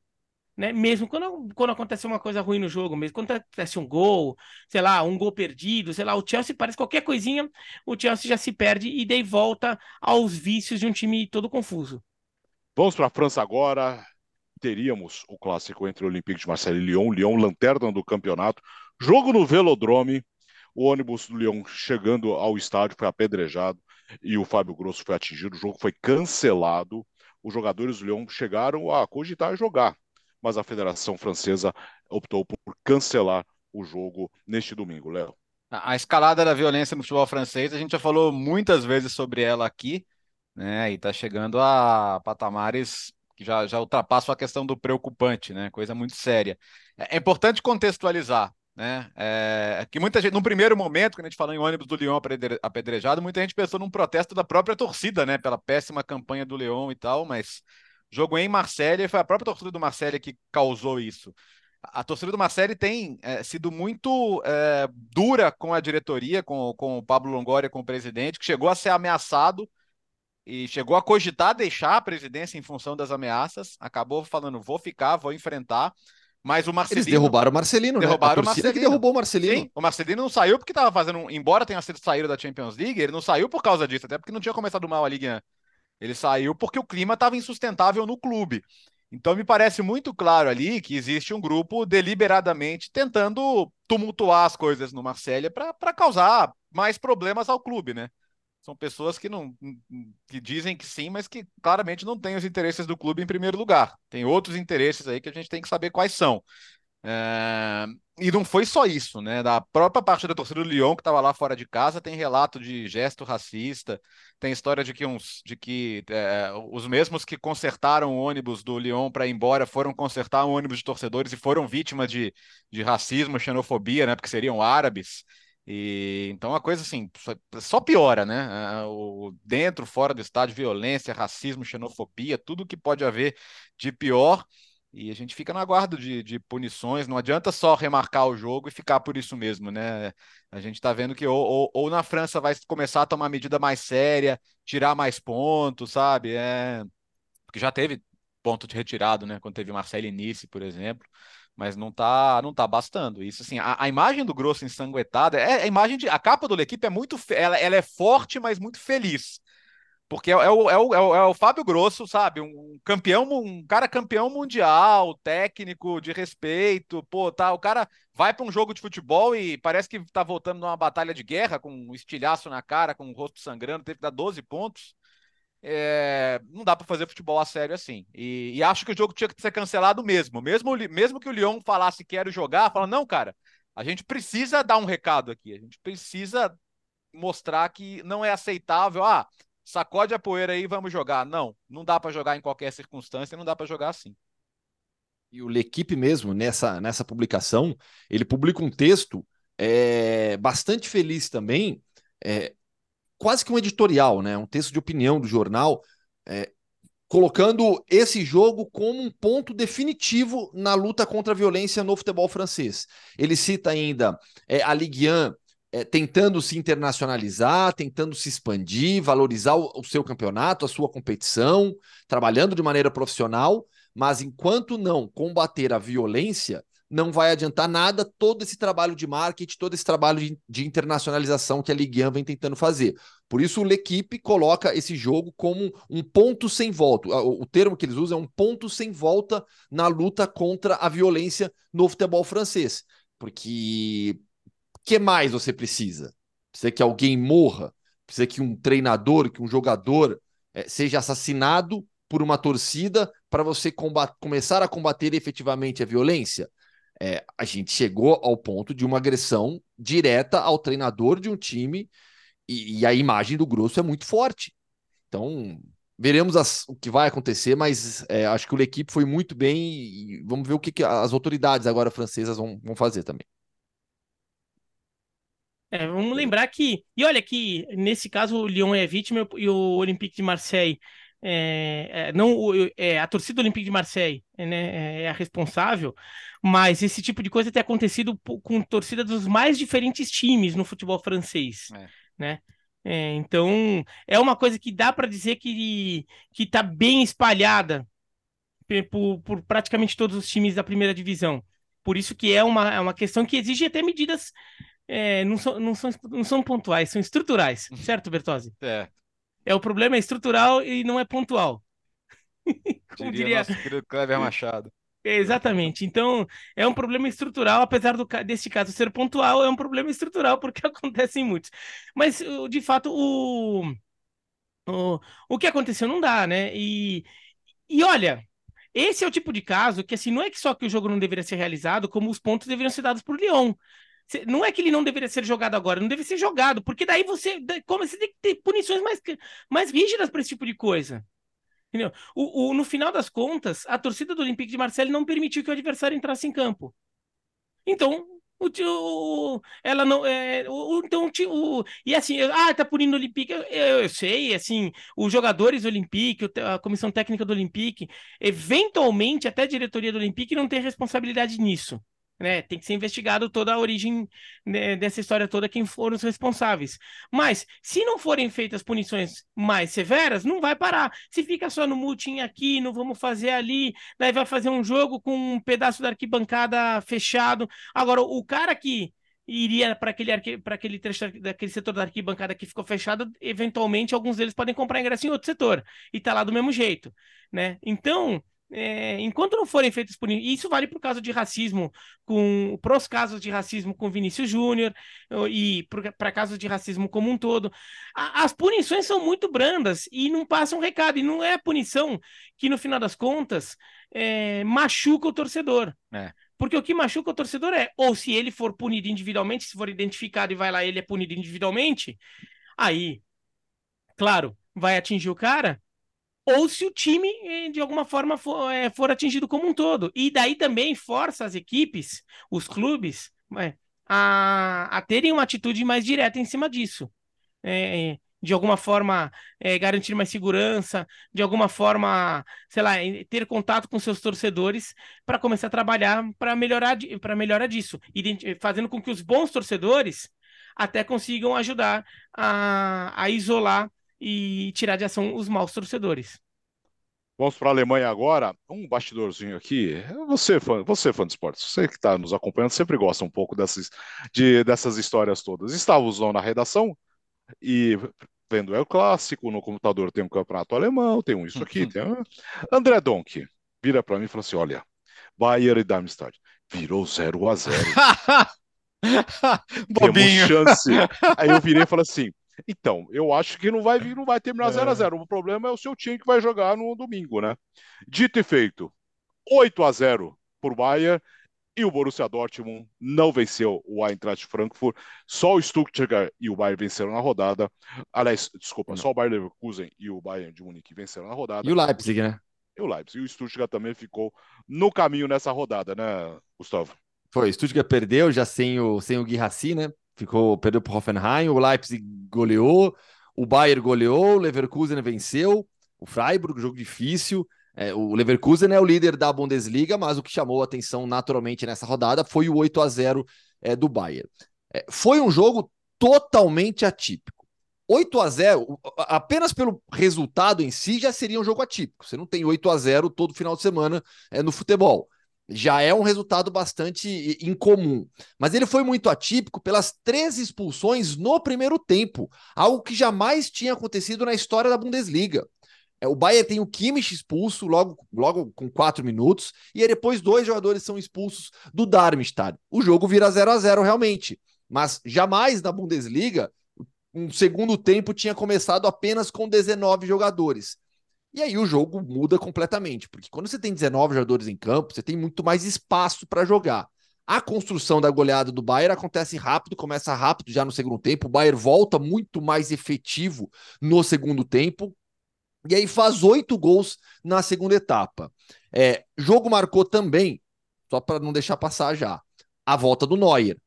né? Mesmo quando, quando acontece uma coisa ruim no jogo, mesmo quando acontece um gol, sei lá, um gol perdido, sei lá, o Chelsea parece qualquer coisinha, o Chelsea já se perde e daí volta aos vícios de um time todo confuso. Vamos para a França agora. Teríamos o clássico entre o Olympique de Marseille e Lyon, Lyon lanterna do campeonato. Jogo no Velodrome. O ônibus do Lyon chegando ao estádio foi apedrejado e o Fábio Grosso foi atingido. O jogo foi cancelado. Os jogadores do Lyon chegaram a cogitar jogar mas a Federação Francesa optou por cancelar o jogo neste domingo, Léo. A escalada da violência no futebol francês, a gente já falou muitas vezes sobre ela aqui, né? E está chegando a patamares que já, já ultrapassam a questão do preocupante, né? Coisa muito séria. É, é importante contextualizar, né? É, que muita gente, no primeiro momento, quando a gente falou em ônibus do Lyon apedrejado, muita gente pensou num protesto da própria torcida, né? Pela péssima campanha do Lyon e tal, mas Jogo em Marselha e foi a própria torcida do Marselha que causou isso. A torcida do Marseille tem é, sido muito é, dura com a diretoria, com, com o Pablo Longoria, com o presidente, que chegou a ser ameaçado e chegou a cogitar deixar a presidência em função das ameaças. Acabou falando, vou ficar, vou enfrentar. Mas o Marcelino. Eles derrubaram o Marcelino, né? derrubaram né? A o Marcelino. que derrubou o Marcelino. Sim, o Marcelino não saiu porque estava fazendo. Embora tenha sido saído da Champions League, ele não saiu por causa disso, até porque não tinha começado mal a Liga ele saiu porque o clima estava insustentável no clube. Então me parece muito claro ali que existe um grupo deliberadamente tentando tumultuar as coisas no Marcélia para causar mais problemas ao clube, né? São pessoas que não que dizem que sim, mas que claramente não têm os interesses do clube em primeiro lugar. Tem outros interesses aí que a gente tem que saber quais são. É... E não foi só isso, né? Da própria parte da torcida do Lyon que estava lá fora de casa tem relato de gesto racista, tem história de que uns, de que é, os mesmos que consertaram o ônibus do Lyon para ir embora foram consertar um ônibus de torcedores e foram vítimas de, de racismo, xenofobia, né? Porque seriam árabes. E então a coisa assim só, piora, né? O, dentro, fora do estádio, violência, racismo, xenofobia, tudo que pode haver de pior. E a gente fica no aguardo de, de, punições, não adianta só remarcar o jogo e ficar por isso mesmo, né? A gente está vendo que ou, ou, ou, na França vai começar a tomar medida mais séria, tirar mais pontos, sabe? É... Porque já teve ponto de retirado, né? Quando teve Marcelo Nice, por exemplo. Mas não tá, não tá bastando. Isso assim, a, a imagem do Grosso ensanguentada é a imagem de. A capa do equipe é muito. Ela, ela é forte, mas muito feliz. Porque é, é, o, é, o, é, o, é o Fábio Grosso, sabe? Um campeão, um cara campeão mundial, técnico, de respeito. Pô, tá, o cara vai para um jogo de futebol e parece que tá voltando numa batalha de guerra, com um estilhaço na cara, com o rosto sangrando, teve que dar 12 pontos. É, não dá para fazer futebol a sério assim. E, e, acho que o jogo tinha que ser cancelado mesmo. Mesmo, mesmo que o Lyon falasse quero jogar, fala, não, cara, a gente precisa dar um recado aqui. A gente precisa mostrar que não é aceitável. Ah, sacode a poeira aí, vamos jogar. Não, não dá para jogar em qualquer circunstância, não dá para jogar assim. E o L'Equipe mesmo, nessa, nessa publicação, ele publica um texto é, bastante feliz também, é, quase que um editorial, né? um texto de opinião do jornal, é, colocando esse jogo como um ponto definitivo na luta contra a violência no futebol francês. Ele cita ainda é, a Ligue 1 é, tentando se internacionalizar, tentando se expandir, valorizar o, o seu campeonato, a sua competição, trabalhando de maneira profissional, mas enquanto não combater a violência, não vai adiantar nada todo esse trabalho de marketing, todo esse trabalho de, de internacionalização que a Ligue 1 vem tentando fazer. Por isso, o L'Equipe coloca esse jogo como um ponto sem volta. O, o termo que eles usam é um ponto sem volta na luta contra a violência no futebol francês. Porque que mais você precisa? Precisa que alguém morra? Precisa que um treinador, que um jogador é, seja assassinado por uma torcida para você começar a combater efetivamente a violência? É, a gente chegou ao ponto de uma agressão direta ao treinador de um time e, e a imagem do Grosso é muito forte. Então, veremos as, o que vai acontecer, mas é, acho que o equipe foi muito bem e vamos ver o que, que as autoridades agora francesas vão, vão fazer também. É, vamos lembrar que. E olha que, nesse caso, o Lyon é vítima e o Olympique de Marseille é, é, não é, a torcida do Olympique de Marseille né, é a responsável, mas esse tipo de coisa tem acontecido com torcida dos mais diferentes times no futebol francês, é. né? É, então é uma coisa que dá para dizer que que está bem espalhada por, por, praticamente todos os times da primeira divisão. Por isso que é uma, é uma questão que exige até medidas é, não, são, não, são, não são pontuais, são estruturais, certo, Bertozzi? É. É o problema é estrutural e não é pontual. [laughs] Como diria, diria... nosso querido Cleber [laughs] Machado. Exatamente. Então, é um problema estrutural, apesar do, deste caso ser pontual, é um problema estrutural porque [laughs] acontece em muitos. Mas, de fato, o, o, o que aconteceu não dá, né? E, e olha, esse é o tipo de caso que, assim, não é que só que o jogo não deveria ser realizado, como os pontos deveriam ser dados por Lyon. Não é que ele não deveria ser jogado agora, não deve ser jogado, porque daí você, como você tem que ter punições mais, mais rígidas para esse tipo de coisa. Entendeu? O, o, no final das contas, a torcida do Olympique de Marseille não permitiu que o adversário entrasse em campo. Então, o, o, ela não. É, o, então, o, e assim, ah, tá punindo o Olympique. Eu, eu, sei, assim, os jogadores do Olympique, a comissão técnica do Olympique, eventualmente, até a diretoria do Olympique não tem responsabilidade nisso né? Tem que ser investigado toda a origem né, dessa história toda, quem foram os responsáveis. Mas, se não forem feitas punições mais severas, não vai parar. Se fica só no multing aqui, não vamos fazer ali, daí vai fazer um jogo com um pedaço da arquibancada fechado. Agora, o cara que iria para aquele, aquele trecho daquele setor da arquibancada que ficou fechado, eventualmente alguns deles podem comprar ingresso em outro setor e tá lá do mesmo jeito, né? Então, é, enquanto não forem feitas punições, isso vale para o caso de racismo, com para os casos de racismo com Vinícius Júnior e para casos de racismo como um todo, a, as punições são muito brandas e não passam recado, e não é a punição que, no final das contas, é, machuca o torcedor. É. Porque o que machuca o torcedor é, ou se ele for punido individualmente, se for identificado e vai lá, ele é punido individualmente, aí, claro, vai atingir o cara, ou se o time, eh, de alguma forma, for, é, for atingido como um todo. E daí também força as equipes, os clubes, é, a, a terem uma atitude mais direta em cima disso. É, de alguma forma é, garantir mais segurança, de alguma forma, sei lá, ter contato com seus torcedores para começar a trabalhar para melhorar para melhorar disso, fazendo com que os bons torcedores até consigam ajudar a, a isolar e tirar de ação os maus torcedores. Vamos para a Alemanha agora. Um bastidorzinho aqui. Você, fã, você fã de esportes, você que está nos acompanhando, sempre gosta um pouco dessas, de, dessas histórias todas. Estávamos lá na redação e vendo é o clássico, no computador tem um campeonato alemão, tem um isso aqui, tem um... André Donk vira para mim e fala assim: olha, Bayern e Darmstadt virou 0 a 0 [laughs] Bobinho. chance. Aí eu virei e falei assim: então, eu acho que não vai vir, não vai terminar 0 a 0 O problema é o seu time que vai jogar no domingo, né? Dito e feito, 8 a 0 por Bayern e o Borussia Dortmund não venceu o Eintracht Frankfurt. Só o Stuttgart e o Bayern venceram na rodada. Aliás, desculpa, não. só o Bayern Leverkusen e o Bayern de Munique venceram na rodada. E o Leipzig, né? E o Leipzig. E o Stuttgart também ficou no caminho nessa rodada, né, Gustavo? Foi, o Stuttgart perdeu já sem o, sem o Guirassi, né? Ficou perdeu para o Hoffenheim, o Leipzig goleou, o Bayern goleou, o Leverkusen venceu, o Freiburg, jogo difícil. É, o Leverkusen é o líder da Bundesliga, mas o que chamou a atenção naturalmente nessa rodada foi o 8 a 0 é, do Bayern. É, foi um jogo totalmente atípico. 8 a 0 apenas pelo resultado em si, já seria um jogo atípico. Você não tem 8 a 0 todo final de semana é, no futebol. Já é um resultado bastante incomum. Mas ele foi muito atípico pelas três expulsões no primeiro tempo, algo que jamais tinha acontecido na história da Bundesliga. É, o Bayern tem o Kimmich expulso logo, logo com quatro minutos, e depois dois jogadores são expulsos do Darmstadt. O jogo vira 0 a 0 realmente, mas jamais na Bundesliga um segundo tempo tinha começado apenas com 19 jogadores. E aí o jogo muda completamente, porque quando você tem 19 jogadores em campo, você tem muito mais espaço para jogar. A construção da goleada do Bayern acontece rápido, começa rápido já no segundo tempo. O Bayern volta muito mais efetivo no segundo tempo, e aí faz oito gols na segunda etapa. É, jogo marcou também, só para não deixar passar já, a volta do Neuer.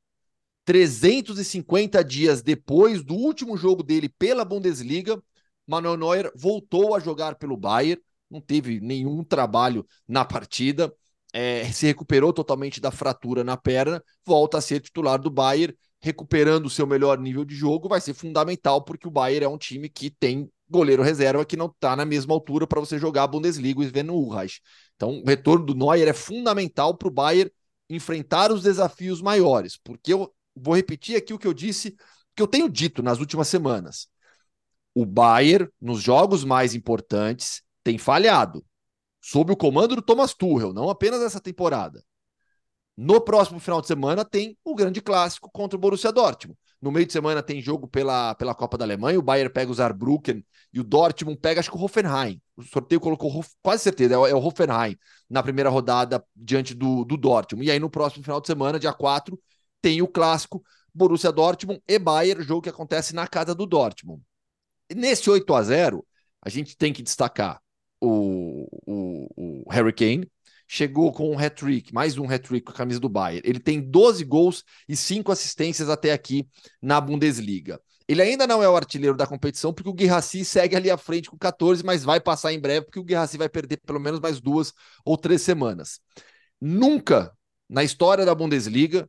350 dias depois do último jogo dele pela Bundesliga, Manuel Neuer voltou a jogar pelo Bayern, não teve nenhum trabalho na partida, é, se recuperou totalmente da fratura na perna, volta a ser titular do Bayern, recuperando o seu melhor nível de jogo, vai ser fundamental, porque o Bayern é um time que tem goleiro reserva que não está na mesma altura para você jogar a Bundesliga e no Urreich. Então, o retorno do Neuer é fundamental para o Bayern enfrentar os desafios maiores, porque eu vou repetir aqui o que eu disse, que eu tenho dito nas últimas semanas. O Bayern, nos jogos mais importantes, tem falhado, sob o comando do Thomas Tuchel, não apenas essa temporada. No próximo final de semana tem o grande clássico contra o Borussia Dortmund. No meio de semana tem jogo pela, pela Copa da Alemanha. O Bayern pega o Saarbrücken e o Dortmund pega, acho que o Hoffenheim. O sorteio colocou quase certeza, é o, é o Hoffenheim na primeira rodada diante do, do Dortmund. E aí no próximo final de semana, dia 4, tem o clássico Borussia Dortmund e Bayern, jogo que acontece na casa do Dortmund. Nesse 8 a 0 a gente tem que destacar o, o, o Harry Kane, chegou com um hat-trick, mais um hat-trick com a camisa do Bayern. Ele tem 12 gols e 5 assistências até aqui na Bundesliga. Ele ainda não é o artilheiro da competição, porque o Guirassi segue ali à frente com 14, mas vai passar em breve, porque o Guirassi vai perder pelo menos mais duas ou três semanas. Nunca na história da Bundesliga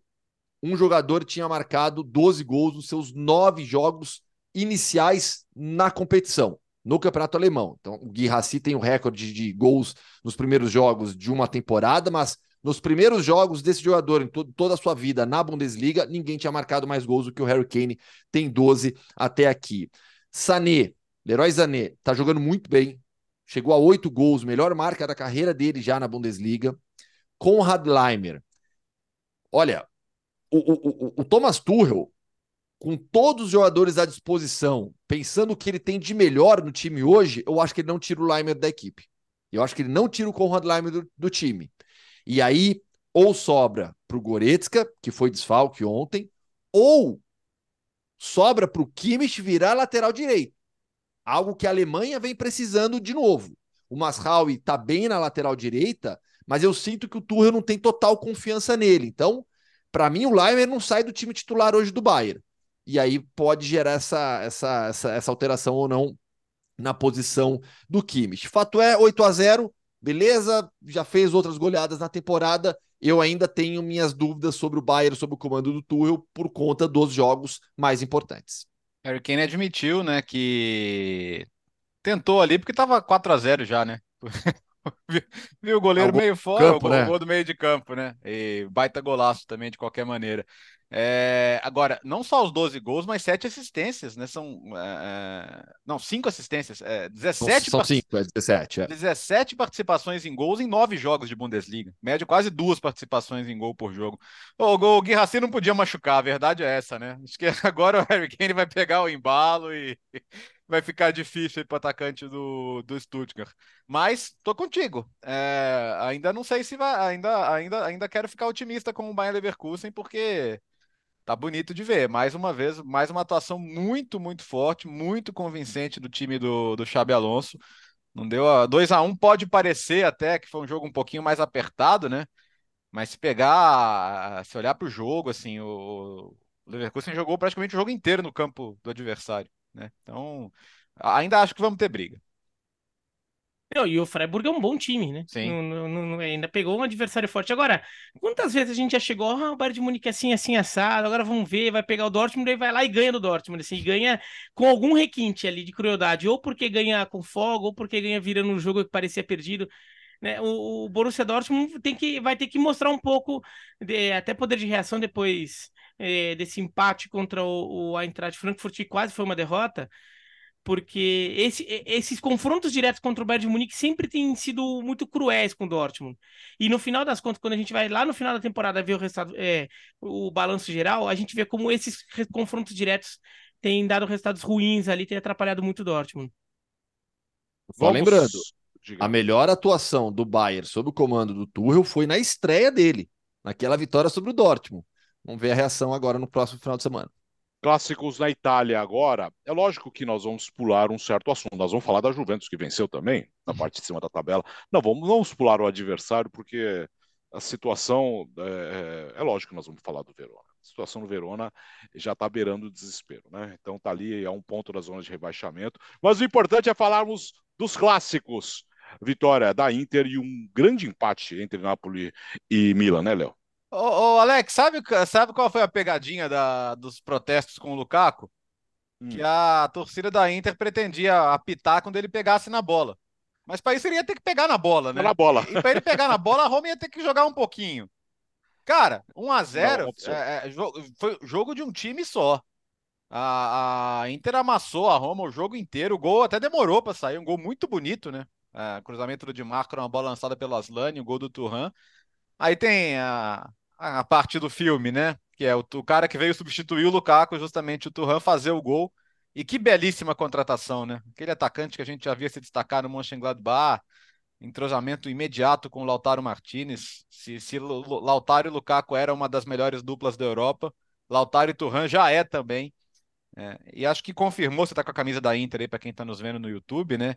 um jogador tinha marcado 12 gols nos seus nove jogos iniciais na competição no campeonato alemão. Então, o Guirassi tem o recorde de gols nos primeiros jogos de uma temporada, mas nos primeiros jogos desse jogador em to toda a sua vida na Bundesliga, ninguém tinha marcado mais gols do que o Harry Kane, tem 12 até aqui. Sané, Leroy Sané, tá jogando muito bem, chegou a oito gols, melhor marca da carreira dele já na Bundesliga. Konrad Leimer. Olha, o, o, o, o Thomas Tuchel com todos os jogadores à disposição, pensando o que ele tem de melhor no time hoje, eu acho que ele não tira o Leimer da equipe. Eu acho que ele não tira o Conrad Leimer do, do time. E aí, ou sobra para o Goretzka, que foi desfalque ontem, ou sobra para o Kimmich virar lateral direito. Algo que a Alemanha vem precisando de novo. O Masraui está bem na lateral direita, mas eu sinto que o Tuchel não tem total confiança nele. Então, para mim, o Leimer não sai do time titular hoje do Bayern e aí pode gerar essa, essa, essa, essa alteração ou não na posição do Kimmich. Fato é, 8 a 0 beleza, já fez outras goleadas na temporada. Eu ainda tenho minhas dúvidas sobre o Bayern, sobre o comando do Tuchel, por conta dos jogos mais importantes. Harry Kane admitiu, né, que tentou ali porque estava 4 a 0 já, né? [laughs] Viu o goleiro é meio fora, campo, o, gol, né? do meio de campo, né? E baita golaço também, de qualquer maneira. É, agora, não só os 12 gols, mas 7 assistências, né? São. É, não, 5 assistências. É, 17 São 5, é 17. É. 17 participações em gols em 9 jogos de Bundesliga. Médio quase duas participações em gol por jogo. O, o, o Guirassi não podia machucar, a verdade é essa, né? Acho que [laughs] agora o Harry Kane vai pegar o embalo e [laughs] vai ficar difícil para o atacante do, do Stuttgart. Mas tô contigo. É, ainda não sei se vai. Ainda, ainda, ainda quero ficar otimista com o Bayern Leverkusen, porque tá bonito de ver. Mais uma vez, mais uma atuação muito, muito forte, muito convincente do time do, do Xabi Alonso. Não deu a 2 a 1 pode parecer até que foi um jogo um pouquinho mais apertado, né? Mas se pegar, se olhar para o jogo, assim, o Leverkusen jogou praticamente o jogo inteiro no campo do adversário. Né? Então, ainda acho que vamos ter briga. Não, e o Freiburg é um bom time, né? Sim. Não, ainda pegou um adversário forte. Agora, quantas vezes a gente já chegou, ah, o Bayern de Munique é assim, assim, assado, agora vamos ver, vai pegar o Dortmund, aí vai lá e ganha do Dortmund, assim, ganha com algum requinte ali de crueldade, ou porque ganha com folga, ou porque ganha virando um jogo que parecia perdido. Né? O, o Borussia Dortmund tem que, vai ter que mostrar um pouco, de, até poder de reação depois é, desse empate contra o, o Eintracht Frankfurt, que quase foi uma derrota, porque esse, esses confrontos diretos contra o Bayern de Munique sempre têm sido muito cruéis com o Dortmund. E no final das contas, quando a gente vai lá no final da temporada ver o, resultado, é, o balanço geral, a gente vê como esses confrontos diretos têm dado resultados ruins ali, têm atrapalhado muito o Dortmund. Só lembrando, a melhor atuação do Bayern sob o comando do Tuchel foi na estreia dele, naquela vitória sobre o Dortmund. Vamos ver a reação agora no próximo final de semana. Clássicos na Itália agora. É lógico que nós vamos pular um certo assunto. Nós vamos falar da Juventus, que venceu também, na uhum. parte de cima da tabela. Não, vamos, vamos pular o adversário, porque a situação. É, é, é lógico que nós vamos falar do Verona. A situação do Verona já está beirando o desespero, né? Então tá ali a um ponto da zona de rebaixamento. Mas o importante é falarmos dos clássicos. Vitória da Inter e um grande empate entre Napoli e Milan, né, Léo? Ô, ô, Alex, sabe, sabe qual foi a pegadinha da, dos protestos com o Lukaku? Hum. Que a torcida da Inter pretendia apitar quando ele pegasse na bola. Mas para isso ele ia ter que pegar na bola, né? Na bola. E, para ele pegar na bola, a Roma ia ter que jogar um pouquinho. Cara, 1 a 0 é, é, foi jogo de um time só. A, a, Inter amassou a Roma o jogo inteiro. O gol até demorou para sair. Um gol muito bonito, né? É, cruzamento do Di Marco, uma bola lançada pelo Aslani, o gol do Turhan. Aí tem a, a parte do filme, né? Que é o, o cara que veio substituir o Lukaku, justamente o Turhan, fazer o gol. E que belíssima contratação, né? Aquele atacante que a gente já via se destacar no Mönchengladbach, entrosamento imediato com o Lautaro Martinez. Se, se Lautaro e Lukaku eram uma das melhores duplas da Europa, Lautaro e Turhan já é também. É, e acho que confirmou, você tá com a camisa da Inter aí, para quem tá nos vendo no YouTube, né?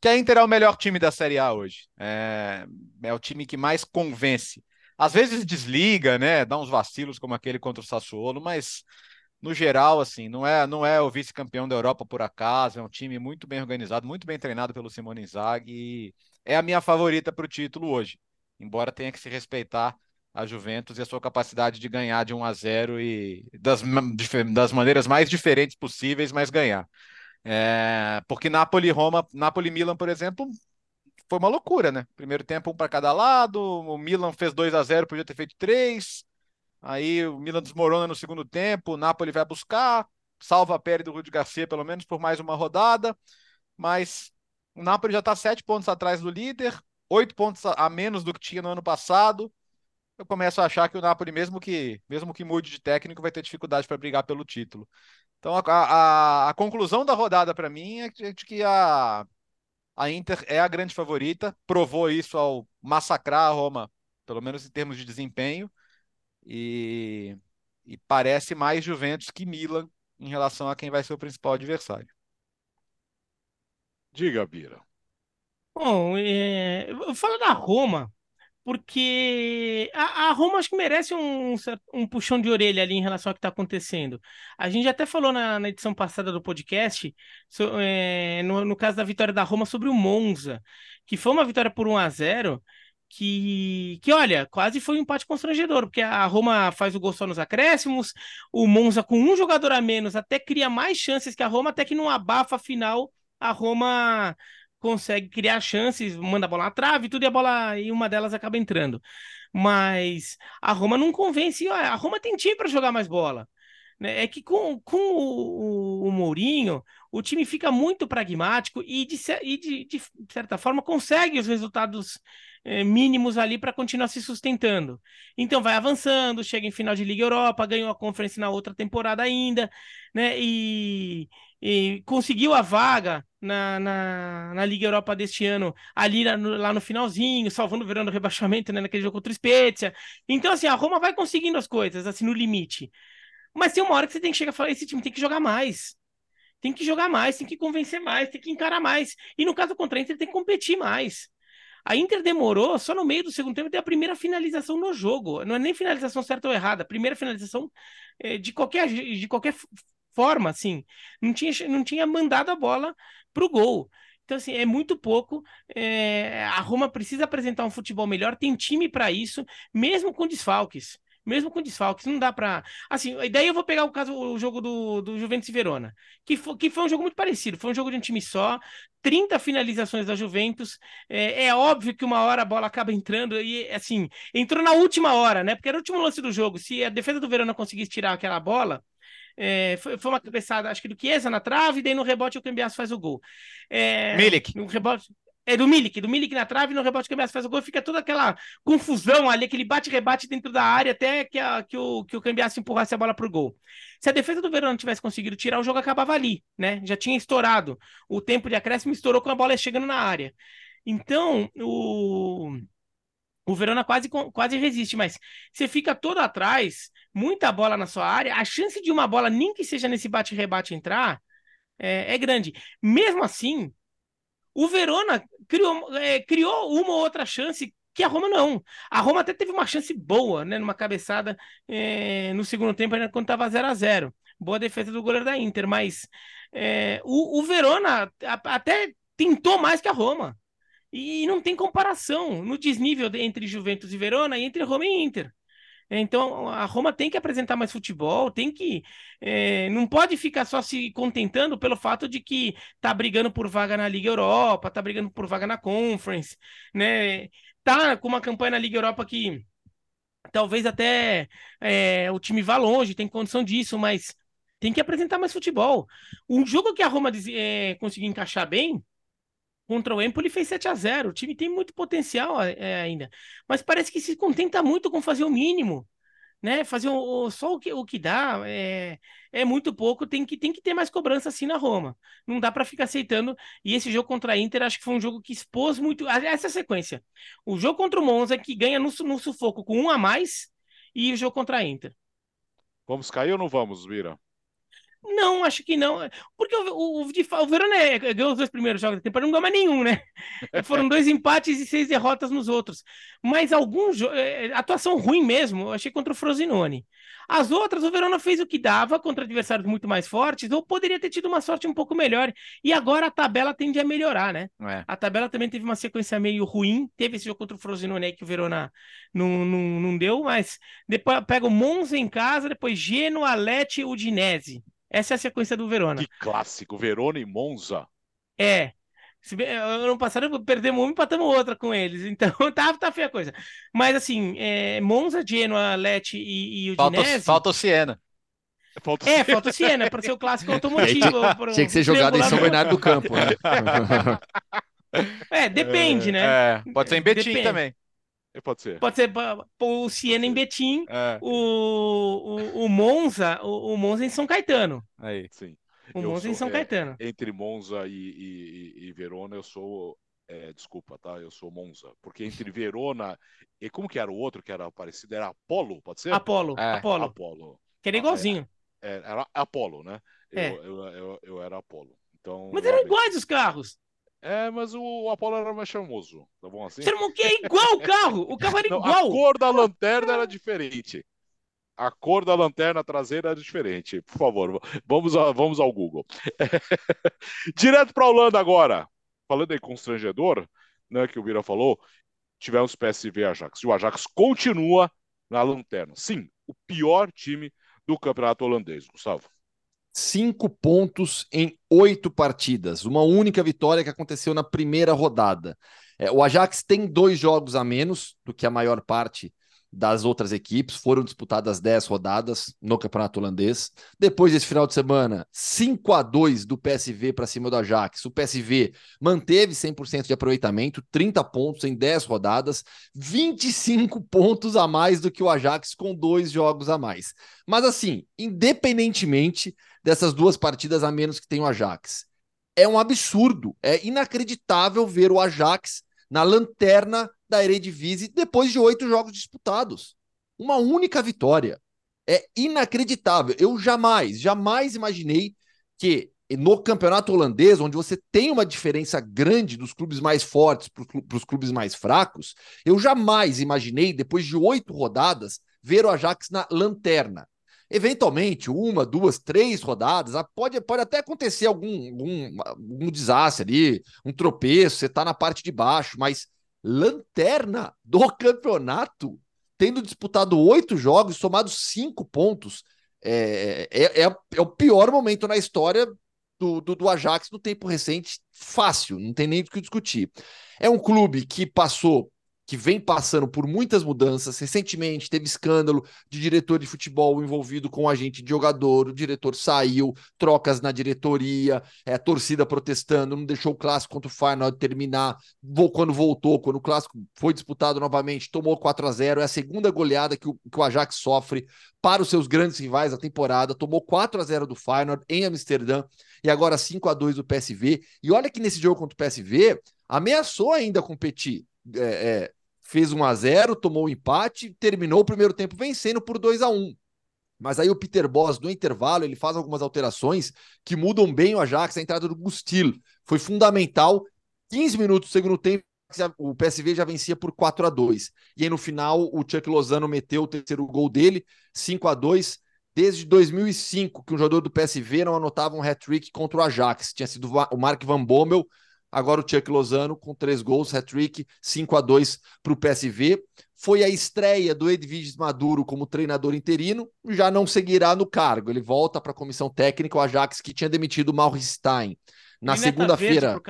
Que a Inter é o melhor time da Série A hoje. É, é o time que mais convence. Às vezes desliga, né? Dá uns vacilos como aquele contra o Sassuolo, mas no geral, assim, não é, não é o vice-campeão da Europa por acaso, é um time muito bem organizado, muito bem treinado pelo Simone Inzaghi e é a minha favorita para o título hoje. Embora tenha que se respeitar a Juventus e a sua capacidade de ganhar de 1 a 0 e das, das maneiras mais diferentes possíveis, mas ganhar. É, porque Napoli, Roma, Napoli, Milan, por exemplo, foi uma loucura, né? Primeiro tempo um para cada lado, o Milan fez 2 a 0 podia ter feito 3. Aí o Milan desmorona no segundo tempo, o Napoli vai buscar, salva a pele do Rudi Garcia pelo menos por mais uma rodada, mas o Napoli já está sete pontos atrás do líder, oito pontos a menos do que tinha no ano passado. Eu começo a achar que o Napoli, mesmo que, mesmo que mude de técnico, vai ter dificuldade para brigar pelo título. Então a, a, a conclusão da rodada para mim é de que a, a Inter é a grande favorita, provou isso ao massacrar a Roma, pelo menos em termos de desempenho, e, e parece mais Juventus que Milan em relação a quem vai ser o principal adversário. Diga, Bira. Bom, é... eu falo da Roma, porque a, a, Roma acho que merece um, um puxão de orelha ali em relação ao que está acontecendo. A gente até falou na, na edição passada do podcast, so, é, no, no, caso da vitória da Roma sobre o Monza, que foi uma vitória por 1 a 0 que, que olha, quase foi um empate constrangedor, porque a Roma faz o gol só nos acréscimos, o Monza com um jogador a menos até cria mais chances que a Roma, até que não abafa a final, a Roma consegue criar chances, manda a bola na trave, tudo e a bola e uma delas acaba entrando. Mas a Roma não convence, a Roma tem time para jogar mais bola. Né? É que com, com o, o, Mourinho, o time fica muito pragmático e, de, e de, de certa forma, consegue os resultados é, mínimos ali para continuar se sustentando. Então vai avançando, chega em final de Liga Europa, ganhou a conferência na outra temporada ainda, né? E, e conseguiu a vaga na, na, na, Liga Europa deste ano, ali lá no, lá no finalzinho, salvando o verão do rebaixamento, né, naquele jogo contra o Spezia. Então, assim, a Roma vai conseguindo as coisas, assim, no limite. Mas tem uma hora que você tem que chegar e falar, esse time tem que jogar mais. Tem que jogar mais, tem que convencer mais, tem que encarar mais. E no caso contra a Inter, tem que competir mais. A Inter demorou, só no meio do segundo tempo, ter a primeira finalização no jogo. Não é nem finalização certa ou errada, primeira finalização é, de, qualquer, de qualquer forma, assim. Não tinha, não tinha mandado a bola pro gol. Então, assim, é muito pouco. É... A Roma precisa apresentar um futebol melhor, tem time para isso, mesmo com desfalques mesmo com desfalques, não dá para Assim, daí eu vou pegar o caso, o jogo do, do Juventus e Verona, que foi, que foi um jogo muito parecido, foi um jogo de um time só, 30 finalizações da Juventus. É, é, óbvio que uma hora a bola acaba entrando e, assim, entrou na última hora, né? Porque era o último lance do jogo. Se a defesa do Verona conseguisse tirar aquela bola. É, foi, foi, uma cabeçada, acho que do Chiesa na trave, e daí no rebote o Cambiasso faz o gol. É, Milik. No rebote, é do Milik, do Milik na trave, no rebote que o faz o gol, fica toda aquela confusão ali, aquele bate-rebate dentro da área até que, a, que o, que o Cambiasso empurrasse a bola pro gol. Se a defesa do Verona tivesse conseguido tirar, o jogo acabava ali, né? Já tinha estourado. O tempo de acréscimo estourou com a bola chegando na área. Então, o, o Verona quase, quase resiste, mas você fica todo atrás, muita bola na sua área, a chance de uma bola, nem que seja nesse bate-rebate entrar, é, é grande. Mesmo assim, o Verona criou, é, criou uma ou outra chance que a Roma não. A Roma até teve uma chance boa, né, numa cabeçada é, no segundo tempo, ainda quando estava 0 a 0 Boa defesa do goleiro da Inter, mas é, o, o, Verona até tentou mais que a Roma. E não tem comparação no desnível entre Juventus e Verona e entre Roma e Inter. Então a Roma tem que apresentar mais futebol, tem que. É, não pode ficar só se contentando pelo fato de que tá brigando por vaga na Liga Europa, tá brigando por vaga na Conference, né? Tá com uma campanha na Liga Europa que talvez até é, o time vá longe, tem condição disso, mas tem que apresentar mais futebol. Um jogo que a Roma é, conseguiu encaixar bem contra o Empoli fez 7 a 0 O time tem muito potencial é, ainda. Mas parece que se contenta muito com fazer o mínimo. Né? Fazer o, o só o que, o que dá é, é muito pouco. Tem que, tem que ter mais cobrança assim na Roma. Não dá para ficar aceitando. E esse jogo contra a Inter, acho que foi um jogo que expôs muito. Essa sequência. O jogo contra o Monza, que ganha no, no sufoco com um a mais, e o jogo contra a Inter. Vamos cair ou não vamos, Vira? Não, acho que não. Porque o, o, o, o Verona é, ganhou os dois primeiros jogos da temporada, não ganhou mais nenhum, né? [laughs] Foram dois empates e seis derrotas nos outros. Mas alguns. É, atuação ruim mesmo, eu achei contra o Frosinone. As outras, o Verona fez o que dava contra adversários muito mais fortes, ou poderia ter tido uma sorte um pouco melhor. E agora a tabela tende a melhorar, né? É. A tabela também teve uma sequência meio ruim. Teve esse jogo contra o Frosinone aí que o Verona não, não, não deu, mas depois pega o Monza em casa, depois Genoa, Lecce e Udinese. Essa é a sequência do Verona. Que clássico, Verona e Monza. É. Ano passado perdemos uma e empatamos outra com eles, [laughs] então tá, tá feia a coisa. Mas assim, é, Monza, Genoa, Lecce e, e Udinese... Falta, falta o Siena. Falta é, falta o Siena, para ser o clássico [laughs] automotivo. Tinha, tinha que ser jogado em São Bernardo do Campo, né? [laughs] é, depende, é, né? É, pode ser em Betim depende. também. Pode ser. Pode ser o Siena em Betim, é. o, o, o, Monza, o, o, Monza em São Caetano. Aí, sim. O Monza sou, em São é, Caetano. Entre Monza e, e, e Verona, eu sou. É, desculpa, tá? Eu sou Monza. Porque entre [laughs] Verona e como que era o outro que era parecido? Era Apolo, pode ser? Apolo, é. Apolo. Apolo. Que era igualzinho. É, é, era Apolo, né? Eu, eu, eu, eu, era Apolo. Então, Mas eram iguais os carros. É, mas o Apollo era mais charmoso, tá bom assim? Charmoso que é igual o carro, o carro era Não, igual. A cor da lanterna era diferente. A cor da lanterna traseira era diferente. Por favor, vamos, a, vamos ao Google. [laughs] Direto para a Holanda agora. Falando em constrangedor, né, que o Vira falou, tivemos PSV e Ajax. E o Ajax continua na lanterna. Sim, o pior time do campeonato holandês, Gustavo cinco pontos em oito partidas, uma única vitória que aconteceu na primeira rodada. É, o Ajax tem dois jogos a menos do que a maior parte das outras equipes, foram disputadas 10 rodadas no Campeonato Holandês. Depois desse final de semana, 5 a 2 do PSV para cima do Ajax. O PSV manteve 100% de aproveitamento, 30 pontos em 10 rodadas, 25 pontos a mais do que o Ajax com dois jogos a mais. Mas assim, independentemente dessas duas partidas a menos que tem o Ajax. É um absurdo, é inacreditável ver o Ajax na lanterna da Eredivisie depois de oito jogos disputados. Uma única vitória. É inacreditável. Eu jamais, jamais imaginei que no campeonato holandês, onde você tem uma diferença grande dos clubes mais fortes para os clubes mais fracos, eu jamais imaginei, depois de oito rodadas, ver o Ajax na lanterna. Eventualmente, uma, duas, três rodadas, ah, pode, pode até acontecer algum, algum, algum desastre ali, um tropeço, você está na parte de baixo, mas lanterna do [laughs] campeonato, tendo disputado oito jogos, somado cinco pontos, é, é, é, é, o pior momento na história do, do, do Ajax no tempo recente, fácil, não tem nem o que discutir. É um clube que passou que vem passando por muitas mudanças. Recentemente teve escândalo de diretor de futebol envolvido com agente de jogador, o diretor saiu, trocas na diretoria, é, torcida protestando, não deixou o clássico contra o Feyenoord terminar. Quando voltou, quando o clássico foi disputado novamente, tomou 4 a 0 É a segunda goleada que o, que o Ajax sofre para os seus grandes rivais da temporada. Tomou 4 a 0 do Feyenoord em Amsterdã e agora 5 a 2 do PSV. E olha que nesse jogo contra o PSV ameaçou ainda competir. É, é, fez 1 a 0 tomou o um empate, terminou o primeiro tempo vencendo por 2 a 1 mas aí o Peter Boss, no intervalo, ele faz algumas alterações que mudam bem o Ajax. A entrada do Gustil foi fundamental. 15 minutos do segundo tempo, o PSV já vencia por 4 a 2 E aí no final, o Chuck Lozano meteu o terceiro gol dele, 5 a 2 Desde 2005, que um jogador do PSV não anotava um hat-trick contra o Ajax. Tinha sido o Mark Van Bommel, Agora o Chuck Lozano com três gols, hat-trick, 5 a 2 para o PSV. Foi a estreia do Edviges Maduro como treinador interino, já não seguirá no cargo. Ele volta para a comissão técnica, o Ajax que tinha demitido o Maurice Stein. Na segunda-feira.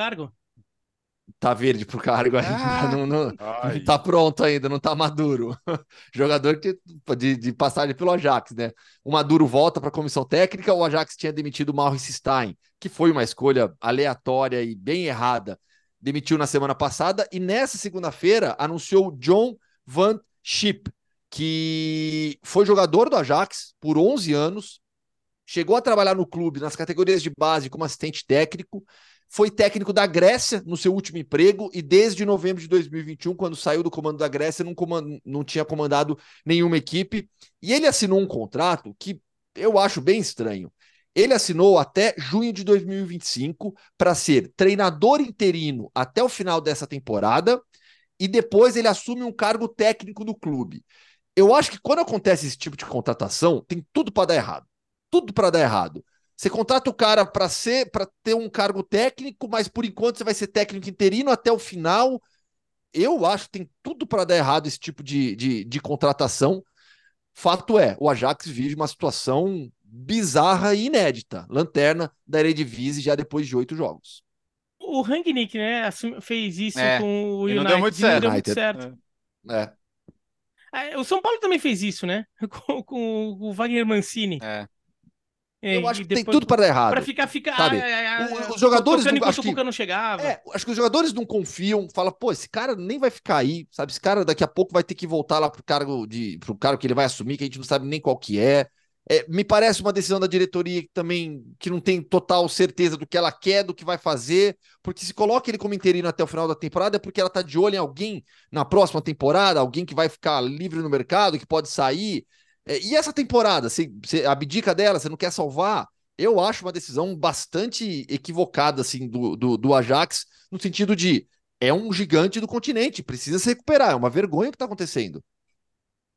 Tá verde pro cargo ainda, ah, não, não, não, tá pronto ainda, não tá maduro. [laughs] Jogador que, de, de passagem pelo Ajax, né? O Maduro volta para a comissão técnica, o Ajax tinha demitido o Maurice Stein, que foi uma escolha aleatória e bem errada. Demitiu na semana passada e nessa segunda-feira anunciou John Van Schip, que foi jogador do Ajax por 11 anos, chegou a trabalhar no clube nas categorias de base como assistente técnico, foi técnico da Grécia no seu último emprego e desde novembro de 2021, quando saiu do comando da Grécia, não, comand... não tinha comandado nenhuma equipe. E ele assinou um contrato que eu acho bem estranho. Ele assinou até junho de 2025 para ser treinador interino até o final dessa temporada e depois ele assume um cargo técnico no clube. Eu acho que quando acontece esse tipo de contratação, tem tudo para dar errado. Tudo para dar errado. Você contrata o cara para ser, para ter um cargo técnico, mas por enquanto você vai ser técnico interino até o final. Eu acho que tem tudo para dar errado esse tipo de, de, de contratação. Fato é, o Ajax vive uma situação bizarra e inédita. Lanterna da Eredivisie já depois de oito jogos. O Rangnick, né, fez isso é, com o United. Não deu muito certo. Deu muito certo. É. é. O São Paulo também fez isso, né? [laughs] Com, com o Wagner Mancini. É. É, eu acho que tem tudo para dar errado. Para ficar, ficar. Sabe? os jogadores não, acho que, não chegava. É, acho que os jogadores não confiam, fala, pô, esse cara nem vai ficar aí, sabe? Esse cara daqui a pouco vai ter que voltar lá pro cargo de, pro cargo que ele vai assumir, que a gente não sabe nem qual que é. é me parece uma decisão da diretoria que também que não tem total certeza do que ela quer, do que vai fazer, porque se coloca ele como interino até o final da temporada é porque ela tá de olho em alguém na próxima temporada, alguém que vai ficar livre no mercado, que pode sair. É, e essa temporada, você, você abdica dela, você não quer salvar? Eu acho uma decisão bastante equivocada assim do, do, do Ajax, no sentido de é um gigante do continente, precisa se recuperar, é uma vergonha o que está acontecendo.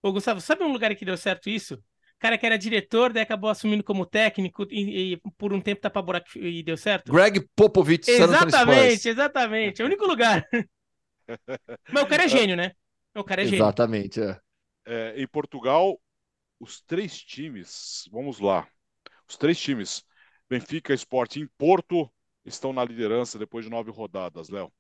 Ô, Gustavo, sabe um lugar que deu certo isso? cara que era diretor, daí acabou assumindo como técnico e, e por um tempo tá pra buraco e deu certo? Greg Popovich, Exatamente, exatamente. É o único lugar. [laughs] Mas o cara é gênio, né? O cara é gênio. Exatamente, é. é em Portugal, os três times, vamos lá, os três times, Benfica, Sport e Porto, estão na liderança depois de nove rodadas, Léo.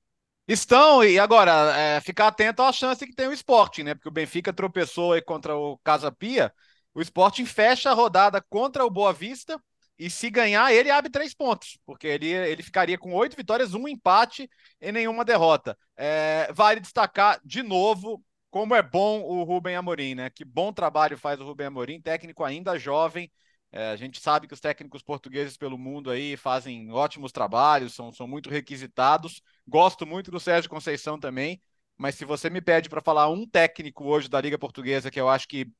Estão, e agora, é, ficar atento à chance que tem o Sporting, né? Porque o Benfica tropeçou aí contra o Casa Pia, o Sporting fecha a rodada contra o Boa Vista, e se ganhar, ele abre três pontos, porque ele, ele ficaria com oito vitórias, um empate e nenhuma derrota. É, vale destacar de novo como é bom o Rubem Amorim, né? Que bom trabalho faz o Rubem Amorim, técnico ainda jovem. É, a gente sabe que os técnicos portugueses pelo mundo aí fazem ótimos trabalhos, são, são muito requisitados. Gosto muito do Sérgio Conceição também, mas se você me pede para falar um técnico hoje da Liga Portuguesa que eu acho que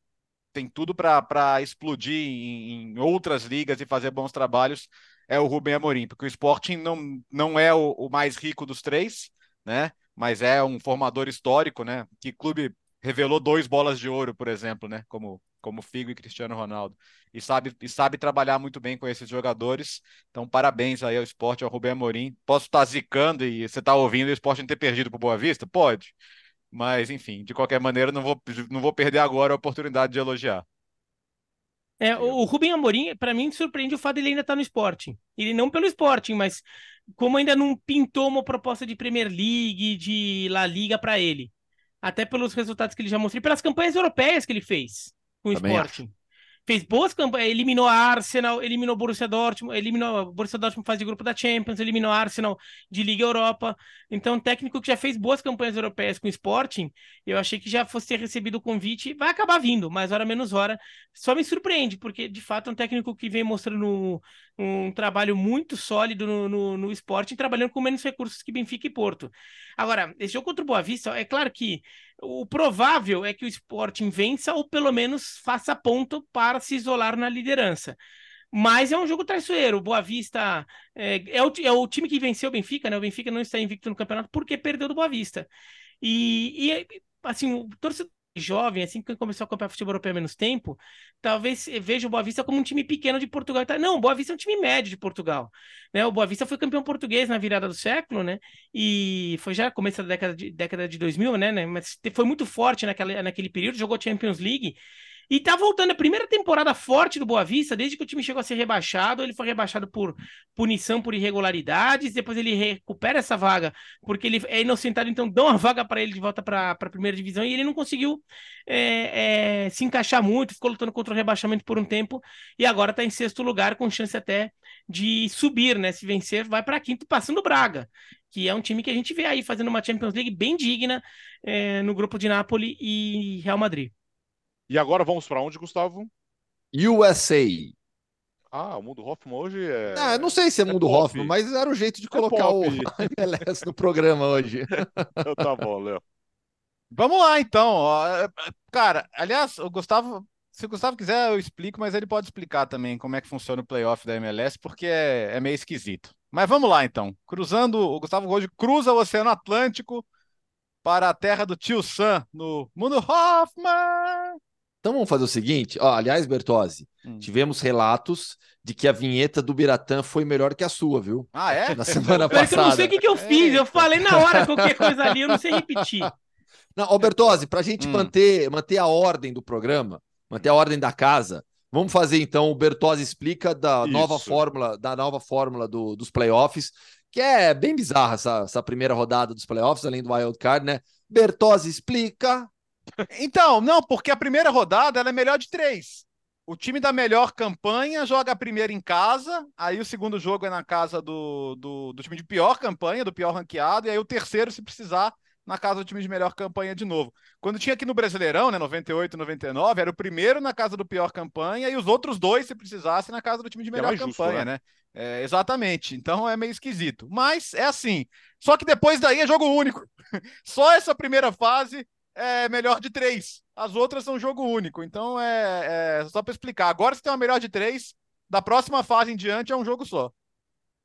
tem tudo para explodir em, em, outras ligas e fazer bons trabalhos, é o Rubem Amorim, porque o Sporting não, não é o, o mais rico dos três, né? Mas é um formador histórico, né? Que clube revelou dois bolas de ouro, por exemplo, né? Como como Figo e Cristiano Ronaldo. E sabe, e sabe trabalhar muito bem com esses jogadores. Então, parabéns aí ao esporte, ao Rubem Amorim. Posso estar zicando e você está ouvindo o esporte não ter perdido para Boa Vista? Pode. Mas, enfim, de qualquer maneira, não vou, não vou perder agora a oportunidade de elogiar. É, o Rubem Amorim, para mim, surpreende o fato de ele ainda estar tá no Sporting. Ele não pelo Sporting, mas como ainda não pintou uma proposta de Premier League, de La Liga para ele. Até pelos resultados que ele já mostrou, e pelas campanhas europeias que ele fez com o Também Sporting. Acho fez boas campanhas, eliminou a Arsenal, eliminou Borussia Dortmund, eliminou Borussia Dortmund fase de grupo da Champions, eliminou a Arsenal de Liga Europa. Então, um técnico que já fez boas campanhas europeias com o Sporting, eu achei que já fosse ter recebido o convite, vai acabar vindo, mais hora menos hora. Só me surpreende, porque de fato é um técnico que vem mostrando um, trabalho muito sólido no, no, no Sporting, trabalhando com menos recursos que Benfica e Porto. Agora, esse jogo contra o Boa Vista, é claro que o provável é que o Sporting vença ou pelo menos faça ponto para se isolar na liderança. Mas é um jogo traiçoeiro. Boa Vista é, é, o, é, o, time que venceu o Benfica, né? O Benfica não está invicto no campeonato porque perdeu do Boa Vista. E, e assim, o torcedor jovem, assim que começou a acompanhar futebol europeu há menos tempo, talvez veja o Boa Vista como um time pequeno de Portugal. Não, o Boa Vista é um time médio de Portugal. Né? O Boa Vista foi campeão português na virada do século, né? E foi já começo da década de, década de 2000, né, né? Mas foi muito forte naquela, naquele período, jogou Champions League e tá voltando a primeira temporada forte do Boa Vista, desde que o time chegou a ser rebaixado. Ele foi rebaixado por punição por irregularidades. Depois ele recupera essa vaga, porque ele é inocentado, então dão uma vaga para ele de volta para a primeira divisão. E ele não conseguiu é, é, se encaixar muito, ficou lutando contra o rebaixamento por um tempo. E agora está em sexto lugar, com chance até de subir, né? Se vencer, vai para quinto, passando o Braga que é um time que a gente vê aí fazendo uma Champions League bem digna é, no grupo de Napoli e Real Madrid. E agora vamos para onde, Gustavo? USA. Ah, o Mundo Hoffman hoje é. Ah, não sei se é, é Mundo pop. Hoffman, mas era o jeito de é colocar é o [laughs] MLS no programa hoje. [laughs] Então tá bom, Léo. Vamos lá, então. Cara, aliás, o Gustavo, se o Gustavo quiser, eu explico, mas ele pode explicar também como é que funciona o playoff da MLS, porque é, é meio esquisito. Mas vamos lá, então. Cruzando, o Gustavo hoje cruza o Oceano Atlântico para a terra do tio Sam, no Mundo Hoffman. Então vamos fazer o seguinte, ó, aliás, Bertozzi, hum. tivemos relatos de que a vinheta do Biratã foi melhor que a sua, viu? Ah, é? Na semana passada. Eu não sei o que, que eu fiz, eu falei na hora qualquer coisa ali, eu não sei repetir. Não, ô Bertozzi, para a gente hum. manter, manter a ordem do programa, manter a ordem da casa, vamos fazer então o Bertozzi explica da Isso. nova fórmula, da nova fórmula do, dos playoffs, que é bem bizarra essa, essa primeira rodada dos playoffs, além do wild card, né? Bertozzi explica, então, não, porque a primeira rodada ela é melhor de três. O time da melhor campanha joga a primeira em casa, aí o segundo jogo é na casa do, do, do time de pior campanha, do pior ranqueado, e aí o terceiro, se precisar, na casa do time de melhor campanha de novo. Quando tinha aqui no Brasileirão, né, 98 99, era o primeiro na casa do pior campanha e os outros dois, se precisasse, na casa do time de é melhor é campanha, justo, né? né? É, exatamente. Então é meio esquisito. Mas é assim. Só que depois daí é jogo único. [laughs] Só essa primeira fase é melhor de três. As outras são jogo único. Então é, é só para explicar. Agora, se tem uma melhor de três, da próxima fase em diante é um jogo só.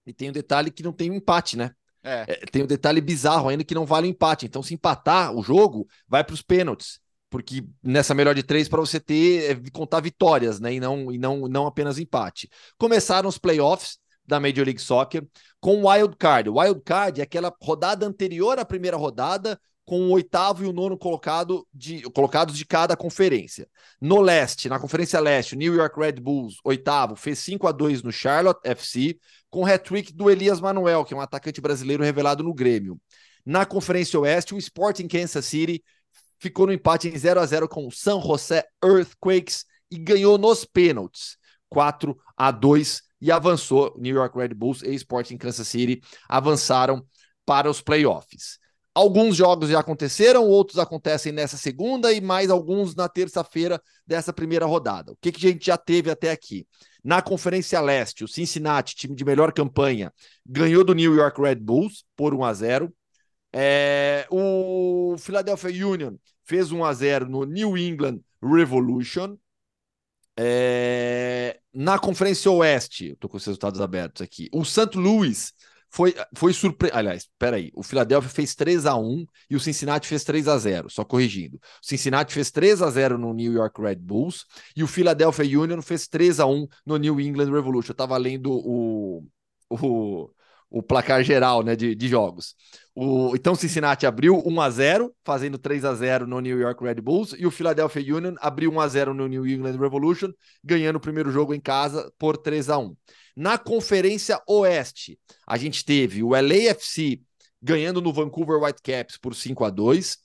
E tem um detalhe que não tem um empate, né? É. É, tem um detalhe bizarro ainda que não vale o empate. Então, se empatar o jogo, vai para os pênaltis. Porque nessa melhor de três, para você ter, é, contar vitórias, né? E não, e não, não apenas empate. Começaram os playoffs da Major League Soccer com o Wild Card. O Wild Card é aquela rodada anterior à primeira rodada, com o oitavo e o nono colocado de, colocados de cada conferência. No leste, na Conferência Leste, o New York Red Bulls, oitavo, fez 5 a 2 no Charlotte FC, com hat-trick do Elias Manuel, que é um atacante brasileiro revelado no Grêmio. Na Conferência Oeste, o Sporting Kansas City ficou no empate em 0 a 0 com o San José Earthquakes e ganhou nos pênaltis, 4 a 2 e avançou. New York Red Bulls e Sporting Kansas City avançaram para os playoffs. Alguns jogos já aconteceram, outros acontecem nessa segunda e mais alguns na terça-feira dessa primeira rodada. O que, que a gente já teve até aqui? Na Conferência Leste, o Cincinnati, time de melhor campanha, ganhou do New York Red Bulls por 1 a 0. É, o Philadelphia Union fez 1 a 0 no New England Revolution. É, na Conferência Oeste, estou com os resultados abertos aqui. O St. Louis foi, foi surpre... Aliás, peraí. O Philadelphia fez 3 a 1 e o Cincinnati fez 3 a 0 só corrigindo. O Cincinnati fez 3 a 0 no New York Red Bulls e o Philadelphia Union fez 3 a 1 no New England Revolution. Eu tava lendo o, o, o placar geral né, de, de jogos. O, então, Cincinnati abriu 1 a 0 fazendo 3 a 0 no New York Red Bulls, e o Philadelphia Union abriu 1 a 0 no New England Revolution, ganhando o primeiro jogo em casa por 3 a 1 Na Conferência Oeste, a gente teve o LAFC ganhando no Vancouver Whitecaps por 5 a 2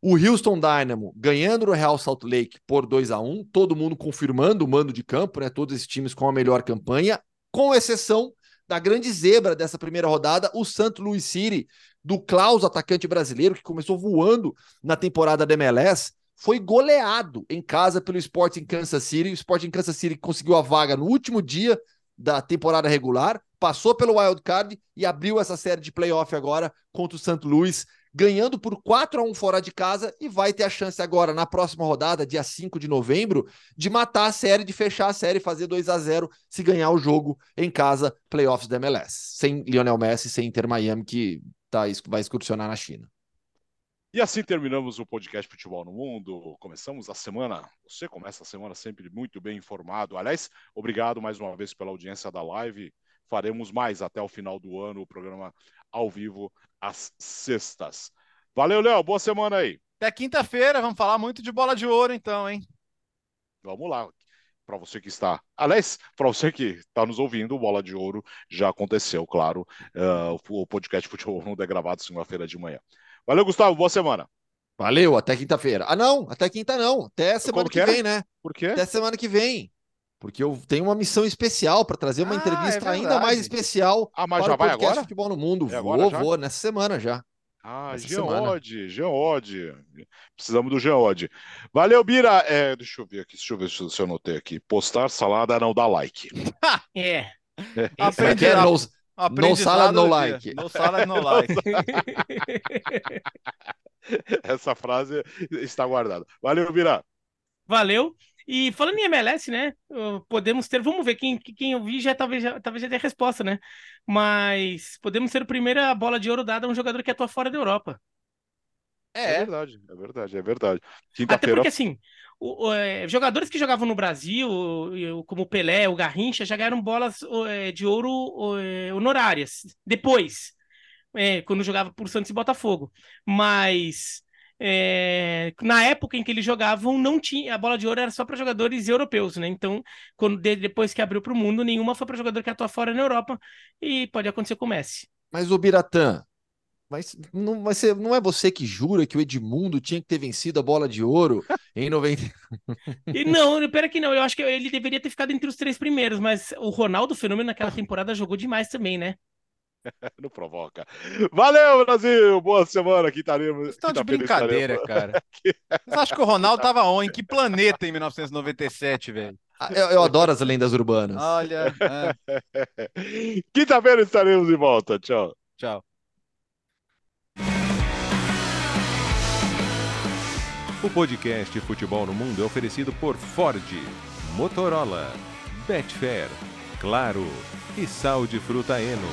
o Houston Dynamo ganhando no Real Salt Lake por 2 a 1 todo mundo confirmando o mando de campo, né? Todos esses times com a melhor campanha, com exceção da grande zebra dessa primeira rodada, o Santo Louis City, do Klaus, atacante brasileiro, que começou voando na temporada da MLS, foi goleado em casa pelo Sporting Kansas City. O Sporting Kansas City conseguiu a vaga no último dia da temporada regular, passou pelo wild card e abriu essa série de playoff agora contra o Santo Luís ganhando por 4 a 1 fora de casa e vai ter a chance agora, na próxima rodada, dia 5 de novembro, de matar a série, de fechar a série, fazer 2 a 0 se ganhar o jogo em casa, playoffs da MLS. Sem Lionel Messi, sem Inter Miami, que tá, vai excursionar na China. E assim terminamos o podcast Futebol no Mundo. Começamos a semana, você começa a semana sempre muito bem informado. Aliás, obrigado mais uma vez pela audiência da live. Faremos mais até o final do ano o programa ao vivo às sextas. Valeu, Léo. Boa semana aí. Até quinta-feira. Vamos falar muito de bola de ouro, então, hein? Vamos lá. Para você que está. Aliás, para você que está nos ouvindo, o Bola de Ouro já aconteceu, claro. Uh, o podcast [laughs] Futebol Mundo é gravado segunda-feira de manhã. Valeu, Gustavo. Boa semana. Valeu, até quinta-feira. Ah, não, até quinta não. Até semana que, que é? vem, né? Por quê? Até semana que vem. Porque eu tenho uma missão especial para trazer uma ah, entrevista é ainda mais especial ah, mas para já vai agora? Futebol no Mundo. É vou, vou, nessa semana já. Ah, Geode, Geode. Precisamos do Geode. Valeu, Bira. É, deixa eu ver aqui, deixa eu ver se eu anotei aqui. Postar salada não dá like. [laughs] é. é. [laughs] Aprendi, é no, no salad, no like. No salad, no like. [laughs] Essa frase está guardada. Valeu, Bira. Valeu. E falando em MLS, né? Podemos ter, vamos ver, quem, quem eu vi já talvez, já talvez já tenha resposta, né? Mas podemos ser a primeira bola de ouro dada a um jogador que atua fora da Europa. É, é verdade, é verdade, é verdade. Até porque assim, o, o, é, jogadores que jogavam no Brasil, como o Pelé, o Garrincha, já ganharam bolas é, de ouro é, honorárias depois, é, quando jogava por Santos e Botafogo. Mas é, na época em que eles jogavam, não tinha a bola de ouro era só para jogadores europeus, né? Então, quando depois que abriu para o mundo, nenhuma foi para jogador que atua fora na Europa e pode acontecer com o Messi. Mas o Biratã, mas não, vai ser, não é você que jura que o Edmundo tinha que ter vencido a bola de ouro em 90? [laughs] e não, pera que não. Eu acho que ele deveria ter ficado entre os três primeiros, mas o Ronaldo Fenômeno naquela temporada jogou demais também, né? [laughs] Não provoca. Valeu, Brasil! Boa semana, aqui estaremos. Estão de brincadeira, cara. [laughs] Você acha que o Ronaldo tava on? Em que planeta em 1997, velho? Ah, eu, eu, adoro as lendas urbanas. Olha. É. [laughs] Quinta-feira estaremos de volta. Tchau. Tchau. O podcast Futebol no Mundo é oferecido por Ford, Motorola, Betfair, Claro e Sal de Fruta Eno.